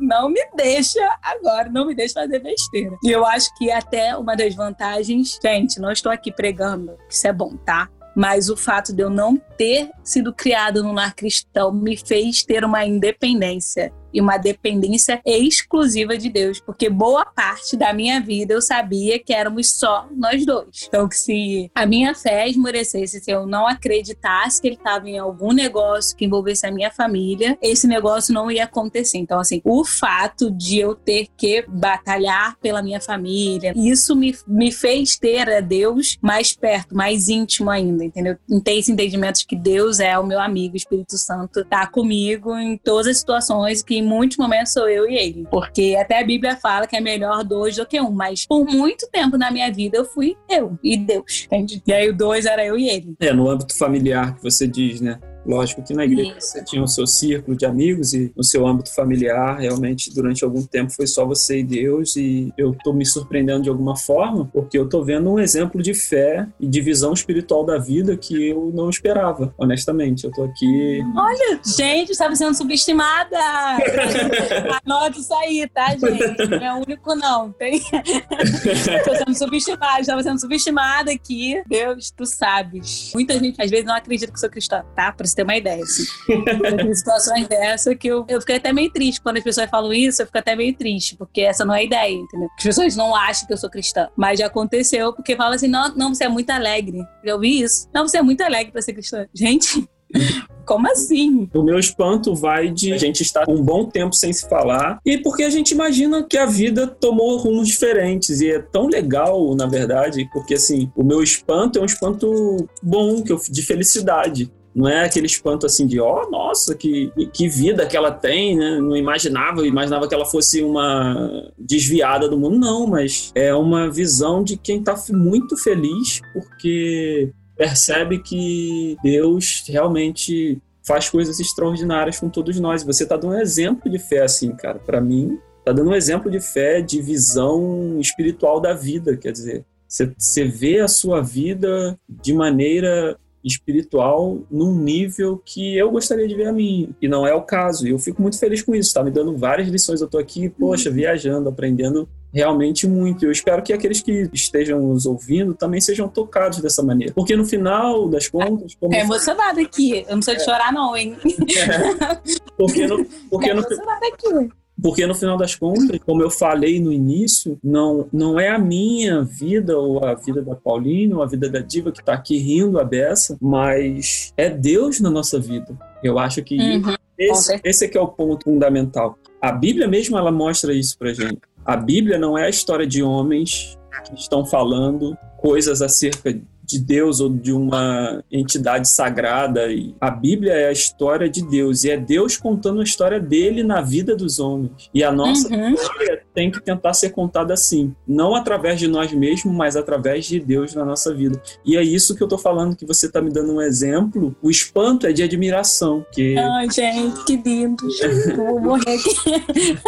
[SPEAKER 2] não me deixa agora, não me deixa fazer besteira. E eu acho que até uma das vantagens, gente, não estou aqui pregando, isso é bom, tá? Mas o fato de eu não ter sido criado num lar cristão me fez ter uma independência e uma dependência exclusiva de Deus, porque boa parte da minha vida eu sabia que éramos só nós dois. Então, que se a minha fé esmorecesse, se eu não acreditasse que ele estava em algum negócio que envolvesse a minha família, esse negócio não ia acontecer. Então, assim, o fato de eu ter que batalhar pela minha família, isso me, me fez ter a Deus mais perto, mais íntimo ainda, entendeu? Ter esse entendimento de que Deus é o meu amigo, o Espírito Santo tá comigo em todas as situações, que muitos momentos sou eu e ele. Porque até a Bíblia fala que é melhor dois do que um, mas por muito tempo na minha vida eu fui eu e Deus, entende? E aí o dois era eu e ele.
[SPEAKER 1] É, no âmbito familiar que você diz, né? Lógico que na igreja você tinha o seu círculo de amigos e no seu âmbito familiar, realmente, durante algum tempo foi só você e Deus. E eu tô me surpreendendo de alguma forma, porque eu tô vendo um exemplo de fé e de visão espiritual da vida que eu não esperava, honestamente. Eu tô aqui.
[SPEAKER 2] Olha, gente, estava sendo subestimada! Anota isso aí, tá, gente? Não é o único, não. Tem... tô sendo subestimada, estava sendo subestimada aqui. Deus, tu sabes. Muita gente, às vezes, não acredita que sou cristã, tá? Ter uma ideia. Assim. Situações dessa que eu, eu fiquei até meio triste. Quando as pessoas falam isso, eu fico até meio triste, porque essa não é a ideia, entendeu? As pessoas não acham que eu sou cristã. Mas já aconteceu, porque fala assim: não, não, você é muito alegre. Eu ouvi isso. Não, você é muito alegre pra ser cristã. Gente. Como assim?
[SPEAKER 1] O meu espanto vai de a gente estar um bom tempo sem se falar e porque a gente imagina que a vida tomou rumos diferentes e é tão legal, na verdade, porque assim, o meu espanto é um espanto bom, que eu, de felicidade. Não é aquele espanto assim de, ó, oh, nossa, que, que vida que ela tem, né? Não imaginava, imaginava que ela fosse uma desviada do mundo. Não, mas é uma visão de quem está muito feliz porque percebe que Deus realmente faz coisas extraordinárias com todos nós. Você está dando um exemplo de fé, assim, cara. Para mim, tá dando um exemplo de fé, de visão espiritual da vida. Quer dizer, você vê a sua vida de maneira espiritual num nível que eu gostaria de ver a mim, e não é o caso. E eu fico muito feliz com isso, tá me dando várias lições. Eu tô aqui, poxa, viajando, aprendendo realmente muito. Eu espero que aqueles que estejam nos ouvindo também sejam tocados dessa maneira. Porque no final das contas.
[SPEAKER 2] Como... É emocionada aqui. Eu não sou de é. chorar, não, hein?
[SPEAKER 1] É. Porque no. Porque é no... aqui. Porque no final das contas, como eu falei no início, não, não é a minha vida ou a vida da Paulina ou a vida da Diva que está aqui rindo a beça, mas é Deus na nossa vida. Eu acho que uhum. esse, esse é que é o ponto fundamental. A Bíblia mesmo ela mostra isso pra gente. A Bíblia não é a história de homens que estão falando coisas acerca de Deus ou de uma entidade sagrada. E a Bíblia é a história de Deus e é Deus contando a história dele na vida dos homens. E a nossa uhum. história tem que tentar ser contada assim, não através de nós mesmos, mas através de Deus na nossa vida. E é isso que eu tô falando, que você tá me dando um exemplo. O espanto é de admiração. Que...
[SPEAKER 2] Ai, gente, que lindo. vou morrer aqui.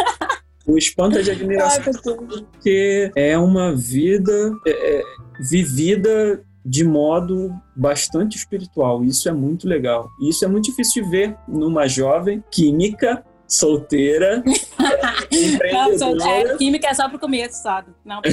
[SPEAKER 1] O espanto é de admiração, Ai, porque é uma vida é, é, vivida de modo bastante espiritual. Isso é muito legal. E isso é muito difícil de ver numa jovem química solteira.
[SPEAKER 2] Não, é, química é só para o começo, sabe? Não, pra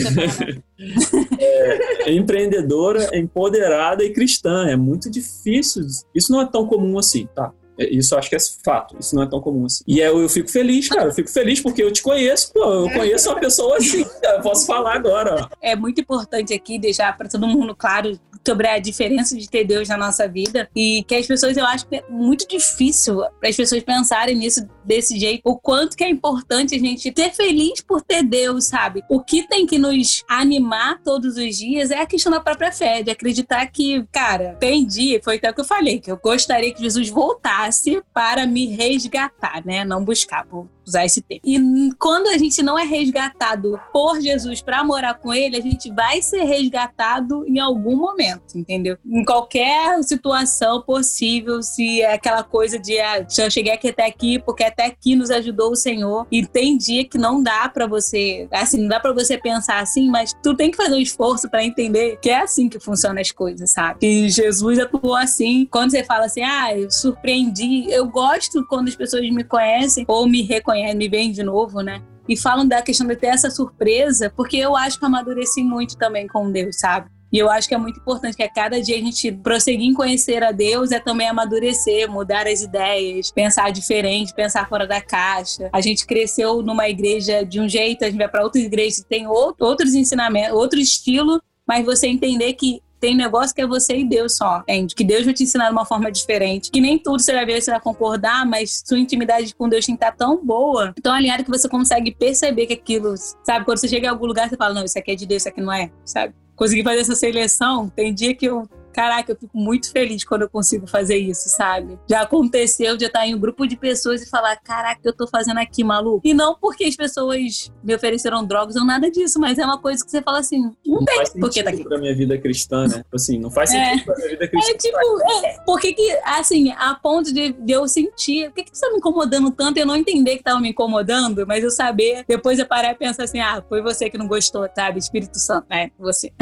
[SPEAKER 1] é, empreendedora, empoderada e cristã. É muito difícil. Isso não é tão comum assim, tá? É, isso acho que é fato, isso não é tão comum assim. E eu, eu fico feliz, cara, eu fico feliz porque eu te conheço, pô, eu conheço uma pessoa assim, eu posso falar agora. Ó.
[SPEAKER 2] É muito importante aqui deixar para todo mundo claro sobre a diferença de ter Deus na nossa vida e que as pessoas, eu acho que é muito difícil para as pessoas pensarem nisso desse jeito, o quanto que é importante a gente ter feliz por ter Deus, sabe? O que tem que nos animar todos os dias é a questão da própria fé, de acreditar que, cara, tem dia, foi até o que eu falei, que eu gostaria que Jesus voltasse para me resgatar, né? Não buscar, vou usar esse termo. E quando a gente não é resgatado por Jesus para morar com ele, a gente vai ser resgatado em algum momento, entendeu? Em qualquer situação possível, se é aquela coisa de ah, eu cheguei aqui até aqui porque até aqui nos ajudou o Senhor. E tem dia que não dá para você, assim, não dá para você pensar assim, mas tu tem que fazer um esforço para entender que é assim que funcionam as coisas, sabe? E Jesus atuou assim. Quando você fala assim, ah, eu surpreendi, eu gosto quando as pessoas me conhecem ou me reconhecem, me veem de novo, né? e falam da questão de ter essa surpresa, porque eu acho que amadureci muito também com Deus, sabe? E eu acho que é muito importante que a cada dia a gente prosseguir em conhecer a Deus é também amadurecer, mudar as ideias, pensar diferente, pensar fora da caixa. A gente cresceu numa igreja de um jeito, a gente vai para outra igreja que tem outros ensinamentos, outro estilo, mas você entender que tem negócio que é você e Deus só, entende? Que Deus vai te ensinar de uma forma diferente. Que nem tudo você vai ver, você vai concordar, mas sua intimidade com Deus tem que estar tão boa, tão alinhada que você consegue perceber que aquilo, sabe? Quando você chega em algum lugar, você fala, não, isso aqui é de Deus, isso aqui não é, sabe? Consegui fazer essa seleção, tem dia que eu Caraca, eu fico muito feliz quando eu consigo fazer isso, sabe? Já aconteceu de eu estar em um grupo de pessoas e falar: Caraca, eu tô fazendo aqui, maluco. E não porque as pessoas me ofereceram drogas ou nada disso, mas é uma coisa que você fala assim: Não, não tem
[SPEAKER 1] porque
[SPEAKER 2] tá aqui.
[SPEAKER 1] pra minha vida cristã, né? Tipo assim, não faz é. sentido é. pra minha vida cristã.
[SPEAKER 2] É tipo, é, porque que, assim, a ponto de, de eu sentir, por que, que você tá me incomodando tanto? Eu não entender que tava me incomodando, mas eu saber, depois eu parar e pensar assim: Ah, foi você que não gostou, sabe? Espírito Santo, é, você.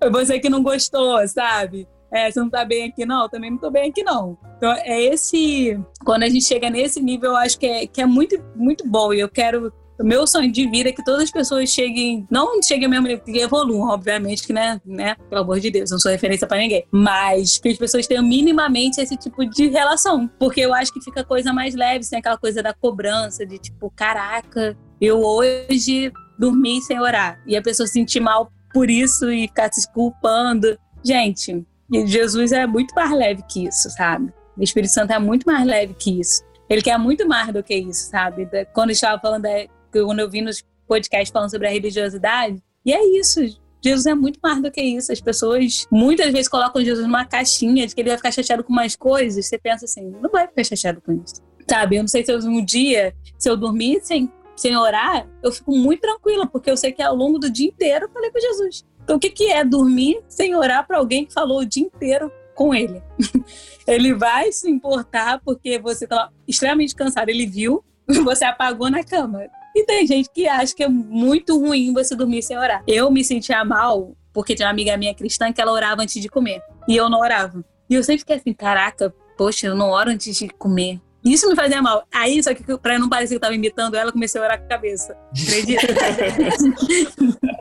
[SPEAKER 2] foi você que não gostou, sabe? É, você não tá bem aqui, não? Eu também não tô bem aqui, não. Então, é esse. Quando a gente chega nesse nível, eu acho que é, que é muito, muito bom. E eu quero. O meu sonho de vida é que todas as pessoas cheguem, não cheguem mesmo, que evoluam, obviamente, que, né, né, pelo amor de Deus, não sou referência para ninguém, mas que as pessoas tenham minimamente esse tipo de relação, porque eu acho que fica coisa mais leve, sem aquela coisa da cobrança, de tipo, caraca, eu hoje dormi sem orar, e a pessoa se sentir mal por isso e ficar se culpando. Gente, Jesus é muito mais leve que isso, sabe? O Espírito Santo é muito mais leve que isso. Ele quer muito mais do que isso, sabe? Quando eu estava falando, quando eu vi nos podcasts falando sobre a religiosidade, e é isso. Jesus é muito mais do que isso. As pessoas muitas vezes colocam Jesus numa caixinha de que ele vai ficar chateado com umas coisas. Você pensa assim, não vai ficar chateado com isso. Sabe? Eu não sei se eu, um dia, se eu dormir sem sem orar, eu fico muito tranquila, porque eu sei que ao longo do dia inteiro eu falei com Jesus. Então, o que, que é dormir sem orar para alguém que falou o dia inteiro com ele? ele vai se importar porque você está extremamente cansado. Ele viu, você apagou na cama. E tem gente que acha que é muito ruim você dormir sem orar. Eu me sentia mal porque tinha uma amiga minha cristã que ela orava antes de comer. E eu não orava. E eu sempre fiquei assim, caraca, poxa, eu não oro antes de comer. Isso me fazia mal. Aí, só que pra não parecer que eu tava imitando ela, comecei a orar com a cabeça. Acredita?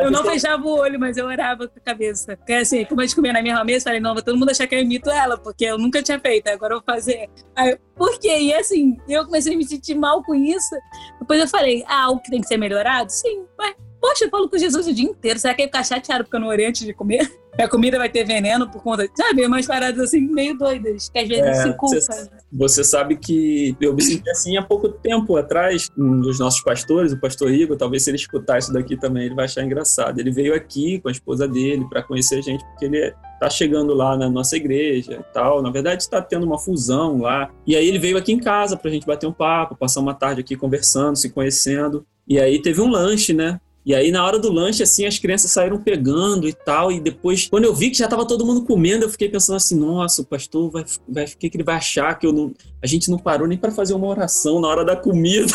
[SPEAKER 2] eu não fechava o olho, mas eu orava com a cabeça. Porque assim, como a gente comia na minha mesa, falei, não, todo mundo achar que eu imito ela, porque eu nunca tinha feito, agora eu vou fazer. Aí, por quê? E assim, eu comecei a me sentir mal com isso. Depois eu falei, ah, algo que tem que ser melhorado? Sim, mas Poxa, eu falo com Jesus o dia inteiro. Será que ele ficar chateado porque eu não orei antes de comer? A comida vai ter veneno por conta. Sabe? Umas paradas assim meio doidas, que às vezes é, se culpa.
[SPEAKER 1] Você, você, sabe que eu me senti assim há pouco tempo atrás, um dos nossos pastores, o pastor Igor, talvez se ele escutar isso daqui também, ele vai achar engraçado. Ele veio aqui com a esposa dele para conhecer a gente, porque ele tá chegando lá na nossa igreja e tal. Na verdade, está tendo uma fusão lá. E aí ele veio aqui em casa pra gente bater um papo, passar uma tarde aqui conversando, se conhecendo. E aí teve um lanche, né? E aí, na hora do lanche, assim, as crianças saíram pegando e tal. E depois, quando eu vi que já tava todo mundo comendo, eu fiquei pensando assim: nossa, o pastor vai. vai o que, que ele vai achar? Que eu não, a gente não parou nem para fazer uma oração na hora da comida.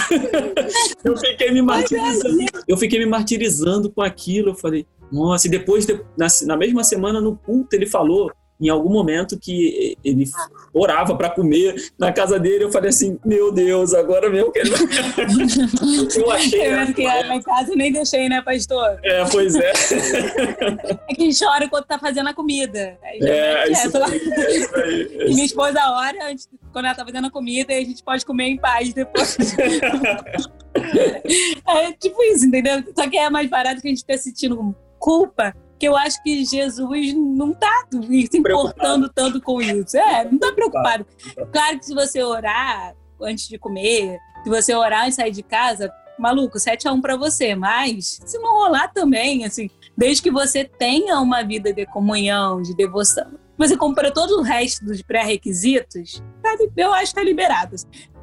[SPEAKER 1] eu fiquei me martirizando. Eu fiquei me martirizando com aquilo. Eu falei, nossa, e depois, na, na mesma semana, no culto, ele falou em algum momento que ele orava para comer na casa dele, eu falei assim, meu Deus, agora mesmo que ele
[SPEAKER 2] Eu achei. Eu né? em casa nem deixei, né, pastor?
[SPEAKER 1] É, pois é.
[SPEAKER 2] É que chora enquanto tá fazendo a comida. Aí, é, é, isso aí, é isso aí. E minha esposa ora, antes, quando ela tá fazendo a comida, e a gente pode comer em paz depois. é tipo isso, entendeu? Só que é mais barato que a gente fica sentindo culpa que eu acho que Jesus não está se importando tanto com isso. É, não está preocupado. Claro que se você orar antes de comer, se você orar e sair de casa, maluco, 7 a 1 para você, mas se não rolar também, assim, desde que você tenha uma vida de comunhão, de devoção, você compra todo o resto dos pré-requisitos, eu acho que tá liberado.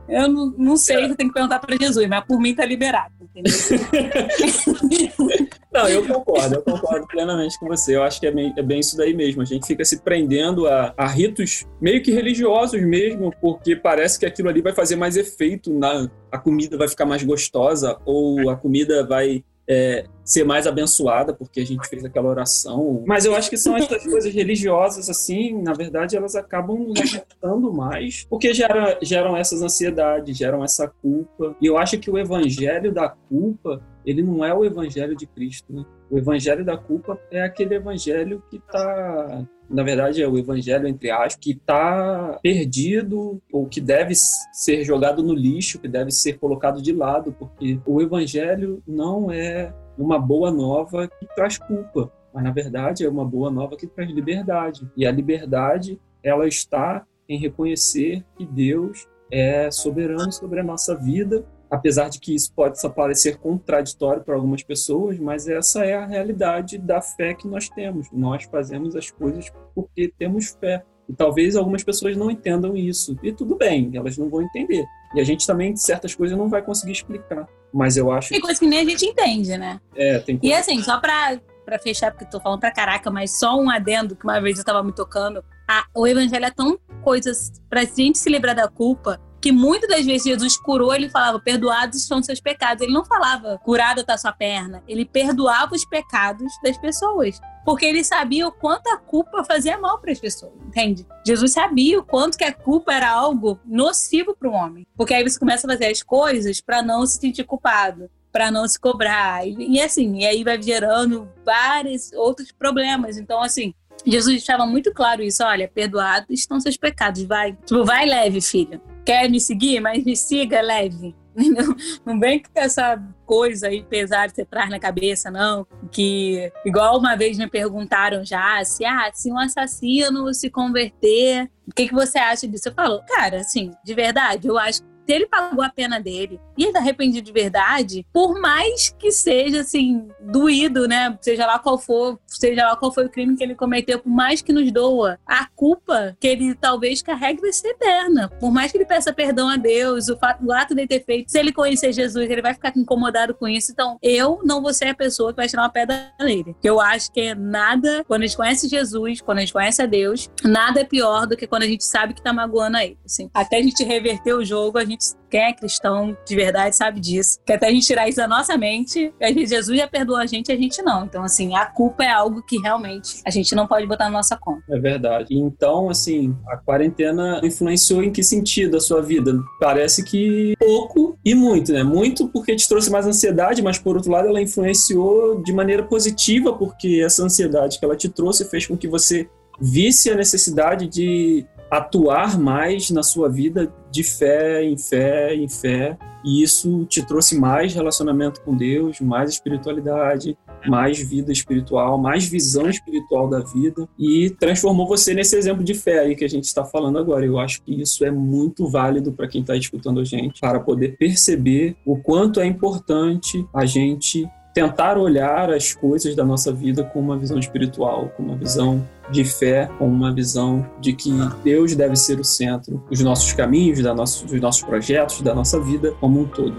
[SPEAKER 2] Eu não, não sei, você tem que perguntar para Jesus, mas por mim tá liberado, entendeu?
[SPEAKER 1] não, eu concordo, eu concordo plenamente com você. Eu acho que é bem, é bem isso daí mesmo. A gente fica se prendendo a, a, ritos meio que religiosos mesmo, porque parece que aquilo ali vai fazer mais efeito, na, a comida vai ficar mais gostosa, ou a comida vai é, ser mais abençoada porque a gente fez aquela oração. Mas eu acho que são essas coisas religiosas, assim, na verdade, elas acabam nos afetando mais porque geram, geram essas ansiedades, geram essa culpa. E eu acho que o evangelho da culpa ele não é o evangelho de Cristo. Né? O evangelho da culpa é aquele evangelho que está na verdade é o evangelho entre aspas que está perdido ou que deve ser jogado no lixo, que deve ser colocado de lado, porque o evangelho não é uma boa nova que traz culpa, mas na verdade é uma boa nova que traz liberdade. E a liberdade ela está em reconhecer que Deus é soberano sobre a nossa vida apesar de que isso pode parecer contraditório para algumas pessoas, mas essa é a realidade da fé que nós temos. Nós fazemos as coisas porque temos fé. E talvez algumas pessoas não entendam isso. E tudo bem, elas não vão entender. E a gente também, certas coisas, não vai conseguir explicar. Mas eu acho.
[SPEAKER 2] Tem coisa que nem a gente entende, né?
[SPEAKER 1] É, tem
[SPEAKER 2] coisa... E assim, só para para fechar, porque tô falando pra caraca, mas só um adendo que uma vez eu tava me tocando. Ah, o evangelho é tão coisas pra gente se livrar da culpa que muitas das vezes Jesus curou, ele falava, perdoados estão seus pecados. Ele não falava, curada está sua perna. Ele perdoava os pecados das pessoas. Porque ele sabia o quanto a culpa fazia mal para as pessoas, entende? Jesus sabia o quanto que a culpa era algo nocivo para o homem. Porque aí você começa a fazer as coisas para não se sentir culpado para não se cobrar. E, e, assim, e aí vai gerando vários outros problemas. Então, assim, Jesus deixava muito claro isso: olha, perdoados estão seus pecados, vai. Tipo, vai leve, filho quer me seguir, mas me siga leve. Não, não vem com essa coisa aí pesada que você traz na cabeça, não. Que, igual uma vez me perguntaram já, se, ah, se um assassino se converter, o que, que você acha disso? Eu falo, cara, assim, de verdade, eu acho ele pagou a pena dele e ele tá arrependido de verdade, por mais que seja assim, doído, né? Seja lá qual for, seja lá qual foi o crime que ele cometeu, por mais que nos doa, a culpa que ele talvez carregue vai ser eterna. Por mais que ele peça perdão a Deus, o, fato, o ato de ter feito, se ele conhecer Jesus, ele vai ficar incomodado com isso. Então, eu não vou ser a pessoa que vai tirar uma pedra nele. Eu acho que é nada, quando a gente conhece Jesus, quando a gente conhece a Deus, nada é pior do que quando a gente sabe que tá magoando a ele. Assim. Até a gente reverter o jogo, a gente gente, quem é cristão de verdade sabe disso. Que até a gente tirar isso da nossa mente, a gente, Jesus já perdoou a gente, a gente não. Então, assim, a culpa é algo que realmente a gente não pode botar na nossa conta.
[SPEAKER 1] É verdade. Então, assim, a quarentena influenciou em que sentido a sua vida? Parece que pouco e muito, né? Muito porque te trouxe mais ansiedade, mas por outro lado ela influenciou de maneira positiva, porque essa ansiedade que ela te trouxe fez com que você visse a necessidade de atuar mais na sua vida de fé em fé em fé, e isso te trouxe mais relacionamento com Deus, mais espiritualidade, mais vida espiritual, mais visão espiritual da vida e transformou você nesse exemplo de fé aí que a gente está falando agora. Eu acho que isso é muito válido para quem está escutando a gente, para poder perceber o quanto é importante a gente tentar olhar as coisas da nossa vida com uma visão espiritual, com uma visão de fé, com uma visão de que Deus deve ser o centro dos nossos caminhos, dos nossos projetos, da nossa vida como um todo.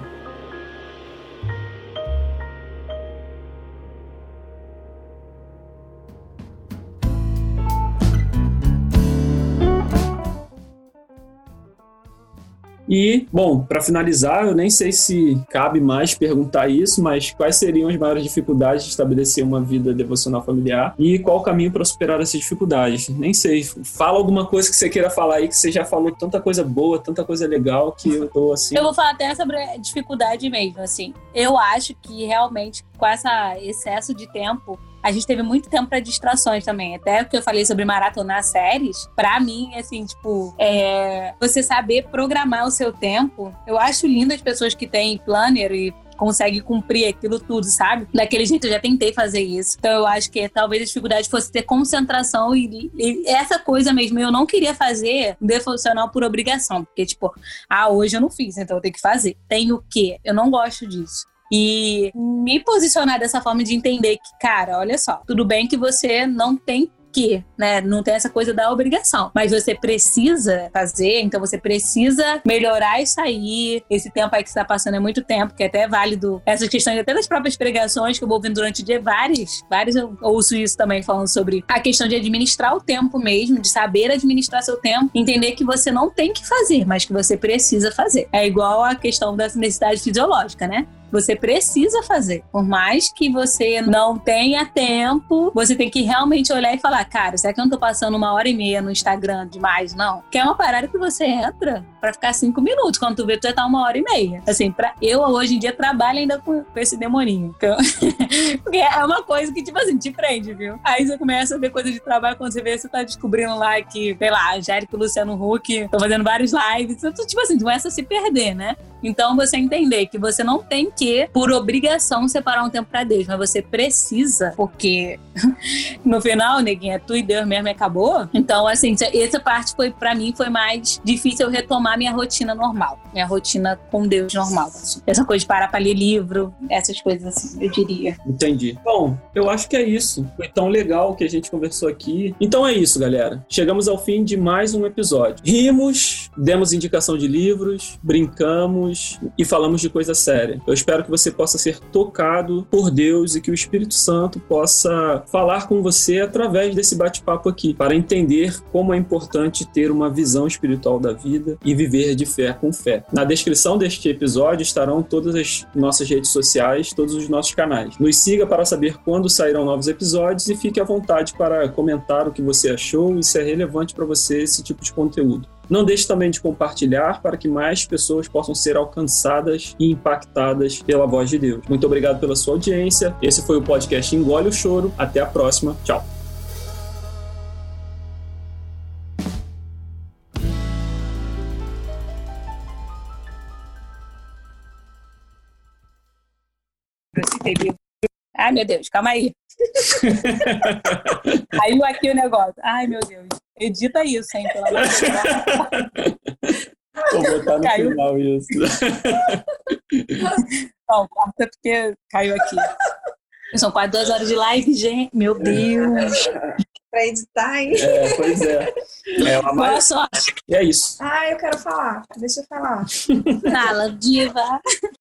[SPEAKER 1] E, bom, para finalizar, eu nem sei se cabe mais perguntar isso, mas quais seriam as maiores dificuldades de estabelecer uma vida devocional familiar e qual o caminho para superar essas dificuldades? Nem sei. Fala alguma coisa que você queira falar aí, que você já falou tanta coisa boa, tanta coisa legal, que eu tô assim.
[SPEAKER 2] Eu vou falar até sobre dificuldade mesmo, assim. Eu acho que realmente com esse excesso de tempo a gente teve muito tempo para distrações também. Até o que eu falei sobre maratonar séries, para mim, assim, tipo, é, você saber programar o seu tempo. Eu acho lindo as pessoas que têm planner e consegue cumprir aquilo tudo, sabe? Daquele jeito eu já tentei fazer isso. Então eu acho que talvez a dificuldade fosse ter concentração e, e essa coisa mesmo. Eu não queria fazer defuncional por obrigação, porque tipo, ah, hoje eu não fiz, então eu tenho que fazer. Tenho o quê? Eu não gosto disso. E me posicionar dessa forma de entender que, cara, olha só, tudo bem que você não tem que, né? Não tem essa coisa da obrigação. Mas você precisa fazer, então você precisa melhorar isso aí. Esse tempo aí que você tá passando é muito tempo, que é até válido. Essas questões, até das próprias pregações que eu vou ouvindo durante o dia, várias, várias eu ouço isso também falando sobre a questão de administrar o tempo mesmo, de saber administrar seu tempo, entender que você não tem que fazer, mas que você precisa fazer. É igual a questão da necessidade fisiológica, né? Você precisa fazer. Por mais que você não tenha tempo, você tem que realmente olhar e falar: cara, será que eu não tô passando uma hora e meia no Instagram demais? Não. Que é uma parada que você entra para ficar cinco minutos. Quando tu vê, tu já tá uma hora e meia. Assim, pra, eu hoje em dia trabalho ainda com, com esse demoninho. Então, porque é uma coisa que, tipo assim, te prende, viu? Aí você começa a ver coisa de trabalho, quando você vê, você tá descobrindo lá que, sei lá, e Luciano Huck estão fazendo vários lives. Então, tipo assim, começa a se perder, né? Então, você entender que você não tem que, por obrigação, separar um tempo para Deus, mas você precisa, porque no final, neguinha, tu e Deus mesmo acabou. Então, assim, essa parte foi, para mim, foi mais difícil eu retomar minha rotina normal, minha rotina com Deus normal. Assim. Essa coisa de parar pra ler livro, essas coisas assim, eu diria.
[SPEAKER 1] Entendi. Bom, eu acho que é isso. Foi tão legal que a gente conversou aqui. Então é isso, galera. Chegamos ao fim de mais um episódio. Rimos, demos indicação de livros, brincamos e falamos de coisa séria. Eu que você possa ser tocado por Deus e que o Espírito Santo possa falar com você através desse bate-papo aqui, para entender como é importante ter uma visão espiritual da vida e viver de fé com fé. Na descrição deste episódio estarão todas as nossas redes sociais, todos os nossos canais. Nos siga para saber quando sairão novos episódios e fique à vontade para comentar o que você achou e se é relevante para você esse tipo de conteúdo. Não deixe também de compartilhar para que mais pessoas possam ser alcançadas e impactadas pela voz de Deus. Muito obrigado pela sua audiência. Esse foi o podcast Engole o Choro. Até a próxima. Tchau.
[SPEAKER 2] Ai, meu Deus, calma aí. Caiu aqui o negócio. Ai, meu Deus. Edita isso, hein, pelo amor de
[SPEAKER 1] Deus. Vou botar no caiu. final isso.
[SPEAKER 2] Não, corta porque caiu aqui. São quase duas horas de live, gente. Meu Deus.
[SPEAKER 3] pra editar, hein?
[SPEAKER 1] É, pois é. é uma
[SPEAKER 2] Boa sorte.
[SPEAKER 1] E é isso.
[SPEAKER 3] Ah, eu quero falar. Deixa eu falar.
[SPEAKER 2] Fala, diva.